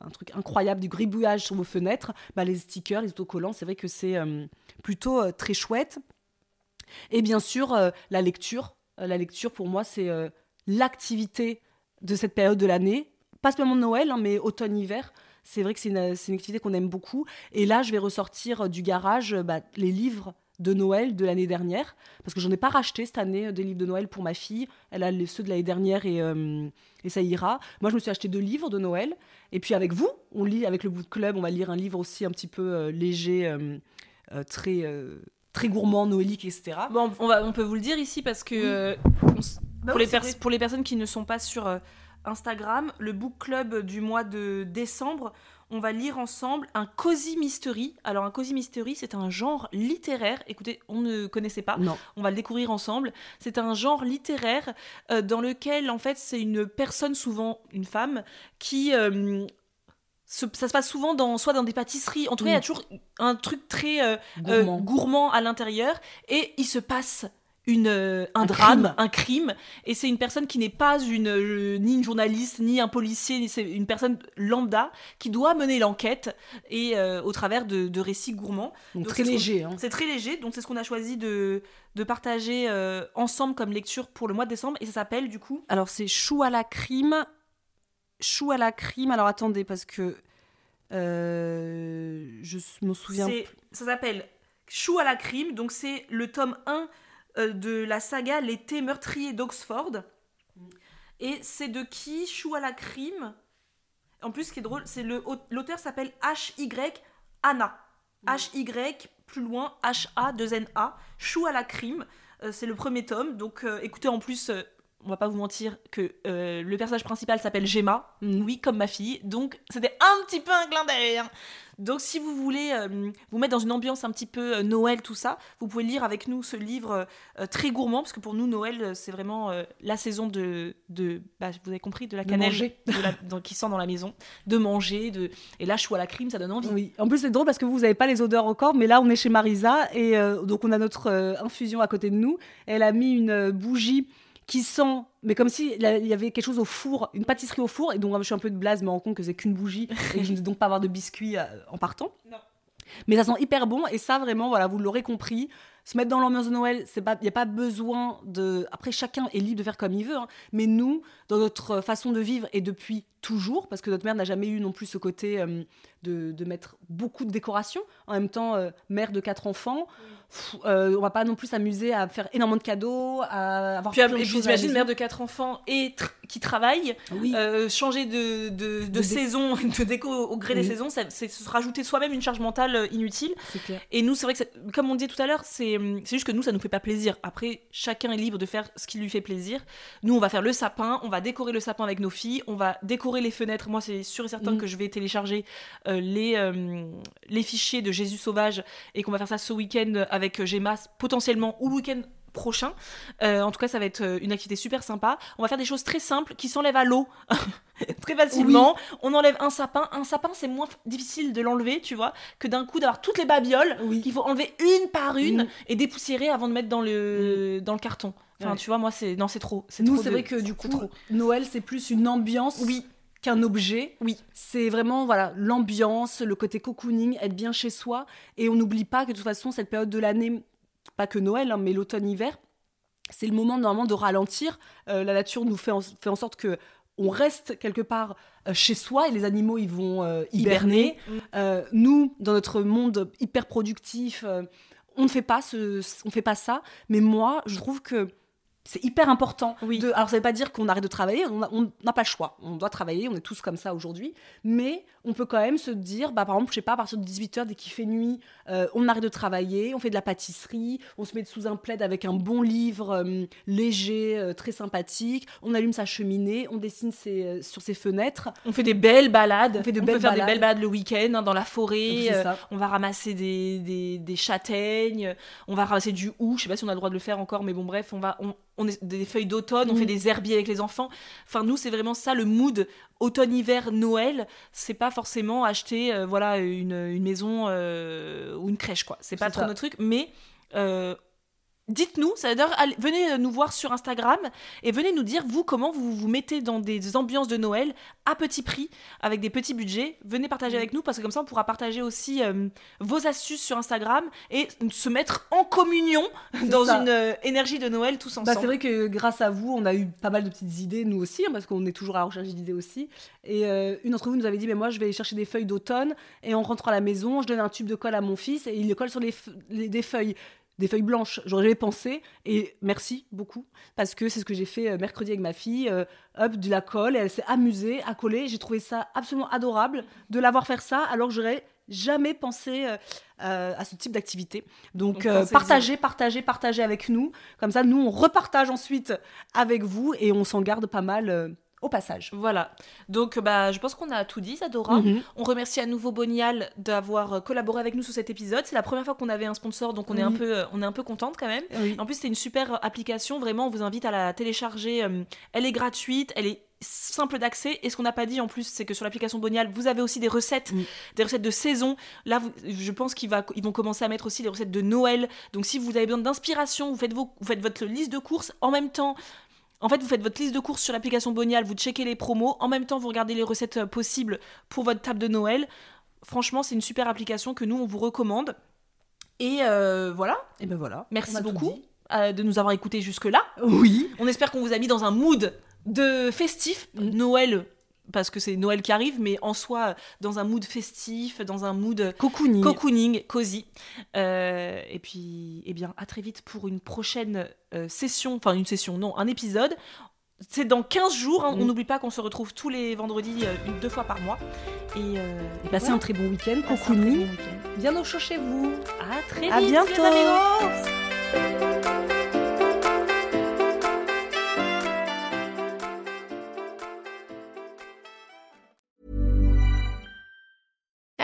[SPEAKER 1] un, truc incroyable du gribouillage sur vos fenêtres, bah les stickers, les autocollants, c'est vrai que c'est euh, plutôt euh, très chouette. Et bien sûr la lecture. La lecture pour moi c'est l'activité de cette période de l'année, pas seulement Noël, hein, mais automne-hiver. C'est vrai que c'est une, une activité qu'on aime beaucoup. Et là, je vais ressortir du garage bah, les livres de Noël de l'année dernière, parce que j'en ai pas racheté cette année euh, des livres de Noël pour ma fille. Elle a les- ceux de l'année dernière et, euh, et ça ira. Moi, je me suis acheté deux livres de Noël. Et puis avec vous, on lit avec le book club, on va lire un livre aussi un petit peu euh, léger, euh, très très gourmand, noélique, etc.
[SPEAKER 2] Bon, on, va, on peut vous le dire ici parce que on
[SPEAKER 1] Bah
[SPEAKER 2] pour,
[SPEAKER 1] oui,
[SPEAKER 2] les pour les personnes qui ne sont pas sur Instagram, le book club du mois de décembre, on va lire ensemble un cozy mystery. Alors un cozy mystery, c'est un genre littéraire. Écoutez, on ne connaissait pas.
[SPEAKER 1] Non.
[SPEAKER 2] On va le découvrir ensemble. C'est un genre littéraire euh, dans lequel, en fait, c'est une personne, souvent une femme, qui. euh, se- ça se passe souvent dans, soit dans des pâtisseries. En tout cas, il y a
[SPEAKER 1] Mm.
[SPEAKER 2] toujours un truc très euh,
[SPEAKER 1] Gourmand.
[SPEAKER 2] gourmand à l'intérieur. Et il se passe une, euh, un,
[SPEAKER 1] Un
[SPEAKER 2] drame,
[SPEAKER 1] crime.
[SPEAKER 2] un crime. Et c'est une personne qui n'est pas une, euh, ni une journaliste, ni un policier. C'est une personne lambda qui doit mener l'enquête et euh, au travers de, de récits gourmands.
[SPEAKER 1] Donc,
[SPEAKER 2] Donc,
[SPEAKER 1] très léger. hein.
[SPEAKER 2] C'est très léger, donc c'est ce qu'on a choisi de, de partager euh, ensemble comme lecture pour le mois de décembre. Et ça s'appelle du coup.
[SPEAKER 1] Alors c'est chou à la crime. Chou à la crime. Alors attendez parce que je me souviens.
[SPEAKER 2] Ça s'appelle Chou à la crime, donc c'est le tome 1 euh, de la saga L'été meurtrier d'Oxford. Et c'est de qui Chou à la crime En plus, ce qui est drôle, c'est le l'auteur s'appelle H.Y. Anna. H.Y. plus loin, H.A. 2 N.A. Chou à la crime. Euh, c'est le premier tome. Donc euh, écoutez, en plus, euh, on va pas vous mentir, que euh, le personnage principal s'appelle Gemma,
[SPEAKER 1] Mhm.
[SPEAKER 2] oui, comme ma fille. Donc, c'était un petit peu un clin d'œil. hein. Donc, si vous voulez euh, vous mettre dans une ambiance un petit peu euh, Noël, tout ça, vous pouvez lire avec nous ce livre euh, très gourmand, parce que pour nous, Noël, c'est vraiment la saison de, de bah, vous avez compris, de la cannelle de la- dans- qui sent dans la maison, de manger, de et là, chou à la crime, ça donne envie.
[SPEAKER 1] Oui. En plus, c'est drôle parce que vous, vous n'avez pas les odeurs encore, mais là, on est chez Marisa et donc on a notre infusion à côté de nous. Elle a mis une bougie qui sent, mais comme si il y avait quelque chose au four, une pâtisserie au four. Et donc, je suis un peu de blase, me rends compte que c'est qu'une bougie et que je ne vais donc pas avoir de biscuits euh, en partant.
[SPEAKER 2] Non.
[SPEAKER 1] Mais ça sent hyper bon et ça, vraiment, voilà, vous l'aurez compris. Se mettre dans l'ambiance de Noël, c'est pas, il n'y a pas besoin de. Après, chacun est libre de faire comme il veut, hein. mais nous, dans notre façon de vivre et depuis toujours, parce que notre mère n'a jamais eu non plus ce côté euh, de, de mettre beaucoup de décorations. En même temps, euh, mère de quatre enfants, pff, euh, on va pas non plus s'amuser à faire énormément de cadeaux, à avoir
[SPEAKER 2] Puis,
[SPEAKER 1] plein de choses
[SPEAKER 2] j'imagine mère de quatre enfants et tr- qui travaille,
[SPEAKER 1] Oui.
[SPEAKER 2] euh, changer de, de, de
[SPEAKER 1] De dé-
[SPEAKER 2] saison, de déco au gré des saisons, c'est se rajouter soi-même une charge mentale euh, inutile.
[SPEAKER 1] clair.
[SPEAKER 2] Et nous, c'est vrai que, comme on disait tout à l'heure, c'est hum, c'est juste que nous, ça nous fait pas plaisir. Après, chacun est libre de faire ce qui lui fait plaisir. Nous, on va faire le sapin, on va décorer le sapin avec nos filles, on va décorer les fenêtres. Moi, c'est sûr et certain
[SPEAKER 1] Mm.
[SPEAKER 2] que je vais télécharger les, euh, les fichiers de Jésus Sauvage et qu'on va faire ça ce week-end avec Gemma, potentiellement, ou le week-end prochain. Euh, en tout cas, ça va être euh, une activité super sympa. On va faire des choses très simples qui s'enlèvent à l'eau. très facilement. On enlève un sapin. Un sapin, c'est moins difficile de l'enlever, tu vois, que d'un coup d'avoir toutes les babioles
[SPEAKER 1] Oui.
[SPEAKER 2] qu'il faut enlever une par une
[SPEAKER 1] Mm.
[SPEAKER 2] et dépoussiérer avant de mettre dans le, dans le carton. Enfin,
[SPEAKER 1] Ouais.
[SPEAKER 2] tu vois, moi, c'est non, c'est trop. C'est
[SPEAKER 1] Nous, c'est
[SPEAKER 2] de-
[SPEAKER 1] vrai que du coup,
[SPEAKER 2] trop.
[SPEAKER 1] Noël, c'est plus une ambiance
[SPEAKER 2] Oui.
[SPEAKER 1] Qu'un objet.
[SPEAKER 2] Oui.
[SPEAKER 1] C'est vraiment voilà l'ambiance, le côté cocooning, être bien chez soi. Et on n'oublie pas que de toute façon, cette période de l'année, pas que Noël, hein, mais l'automne-hiver, c'est le moment normalement de ralentir. Euh, la nature nous fait en, fait en sorte que on reste quelque part euh, chez soi et les animaux ils vont euh, hiberner. Nous, dans notre monde hyper productif, on ne fait pas ce, on fait pas ça. Mais moi, je trouve que c'est hyper important.
[SPEAKER 2] Oui.
[SPEAKER 1] De, alors, ça ne veut pas dire qu'on arrête de travailler, on n'a pas le choix. On doit travailler, on est tous comme ça aujourd'hui. Mais on peut quand même se dire, bah, par exemple, je sais pas, à partir de 18h, dès qu'il fait nuit, euh, on arrête de travailler, on fait de la pâtisserie, on se met sous un plaid avec un bon livre euh, léger, euh, très sympathique, on allume sa cheminée, on dessine ses, sur ses fenêtres.
[SPEAKER 2] On fait des belles balades.
[SPEAKER 1] On fait de
[SPEAKER 2] peut
[SPEAKER 1] belles
[SPEAKER 2] faire
[SPEAKER 1] balades.
[SPEAKER 2] des belles balades le week-end hein, dans la forêt. On va ramasser des, des, des châtaignes. On va ramasser du hou. Je sais pas si on a le droit de le faire encore, mais bon, bref, on va. On, on est des feuilles d'automne. On
[SPEAKER 1] Mm.
[SPEAKER 2] fait des herbiers avec les enfants. Enfin, nous, c'est vraiment ça le mood automne, hiver, Noël. C'est pas forcément acheter, euh, voilà, une, une maison euh, ou une crèche, quoi. C'est pas trop
[SPEAKER 1] ça.
[SPEAKER 2] notre truc, mais. euh, Dites-nous, ça veut dire, allez, venez nous voir sur Instagram et venez nous dire, vous, comment vous vous mettez dans des ambiances de Noël à petit prix, avec des petits budgets. Venez partager avec nous parce que comme ça, on pourra partager aussi euh, vos astuces sur Instagram et se mettre en communion dans
[SPEAKER 1] ça.
[SPEAKER 2] une euh, énergie de Noël tous ensemble.
[SPEAKER 1] Bah, c'est vrai que grâce à vous, on a eu pas mal de petites idées, nous aussi, hein, parce qu'on est toujours à la recherche d'idées aussi. Et euh, une d'entre vous nous avait dit, mais moi, je vais chercher des feuilles d'automne, et en rentrant à la maison, je donne un tube de colle à mon fils, et il le colle sur les, les- des feuilles. Des feuilles blanches, j'aurais jamais pensé, et merci beaucoup, parce que c'est ce que j'ai fait euh, mercredi avec ma fille, euh, hop, de la colle, et elle s'est amusée à coller, j'ai trouvé ça absolument adorable de l'avoir faire ça, alors que j'aurais jamais pensé euh, euh, à ce type d'activité. Donc, partagez, partagez, partagez avec nous, comme ça, nous, on repartage ensuite avec vous, et on s'en garde pas mal au passage.
[SPEAKER 2] Voilà. Donc, bah, je pense qu'on a tout dit, Zadora.
[SPEAKER 1] Mhm.
[SPEAKER 2] On remercie à nouveau Bonial d'avoir euh, collaboré avec nous sur cet épisode. C'est la première fois qu'on avait un sponsor, donc on est un peu, euh, on est un peu contente quand même.
[SPEAKER 1] Oui.
[SPEAKER 2] En plus, c'est une super application. Vraiment, on vous invite à la télécharger. euh, Elle est gratuite, elle est simple d'accès. Et ce qu'on n'a pas dit en plus, c'est que sur l'application Bonial, vous avez aussi des recettes, des recettes de saison. Là, vous- je pense qu'ils ils vont commencer à mettre aussi des recettes de Noël. Donc, si vous avez besoin d'inspiration, vous faites, vos, vous faites votre liste de courses en même temps. En fait, vous faites votre liste de courses sur l'application Bonial, vous checkez les promos, en même temps, vous regardez les recettes euh, possibles pour votre table de Noël. Franchement, c'est une super application que nous, on vous recommande. Et euh, voilà,
[SPEAKER 1] Et ben voilà.
[SPEAKER 2] Merci beaucoup. euh, de nous avoir écoutés jusque-là.
[SPEAKER 1] Oui.
[SPEAKER 2] On espère qu'on vous a mis dans un mood de festif,
[SPEAKER 1] Mm.
[SPEAKER 2] Noël, parce que c'est Noël qui arrive, mais en soi, dans un mood festif, dans un mood
[SPEAKER 1] Cocooning.
[SPEAKER 2] cocooning, cosy. Euh, et puis, eh bien, à très vite pour une prochaine euh, session, enfin une session, non, un épisode. C'est dans 15 jours, hein.
[SPEAKER 1] Mm.
[SPEAKER 2] on n'oublie pas qu'on se retrouve tous les vendredis, euh, une, deux fois par mois. Et,
[SPEAKER 1] Et passez un très bon week-end, cocooning.
[SPEAKER 2] bon week-end.
[SPEAKER 1] Bien au chaud chez vous.
[SPEAKER 2] À très
[SPEAKER 1] À
[SPEAKER 2] vite,
[SPEAKER 1] bientôt.
[SPEAKER 2] les amigos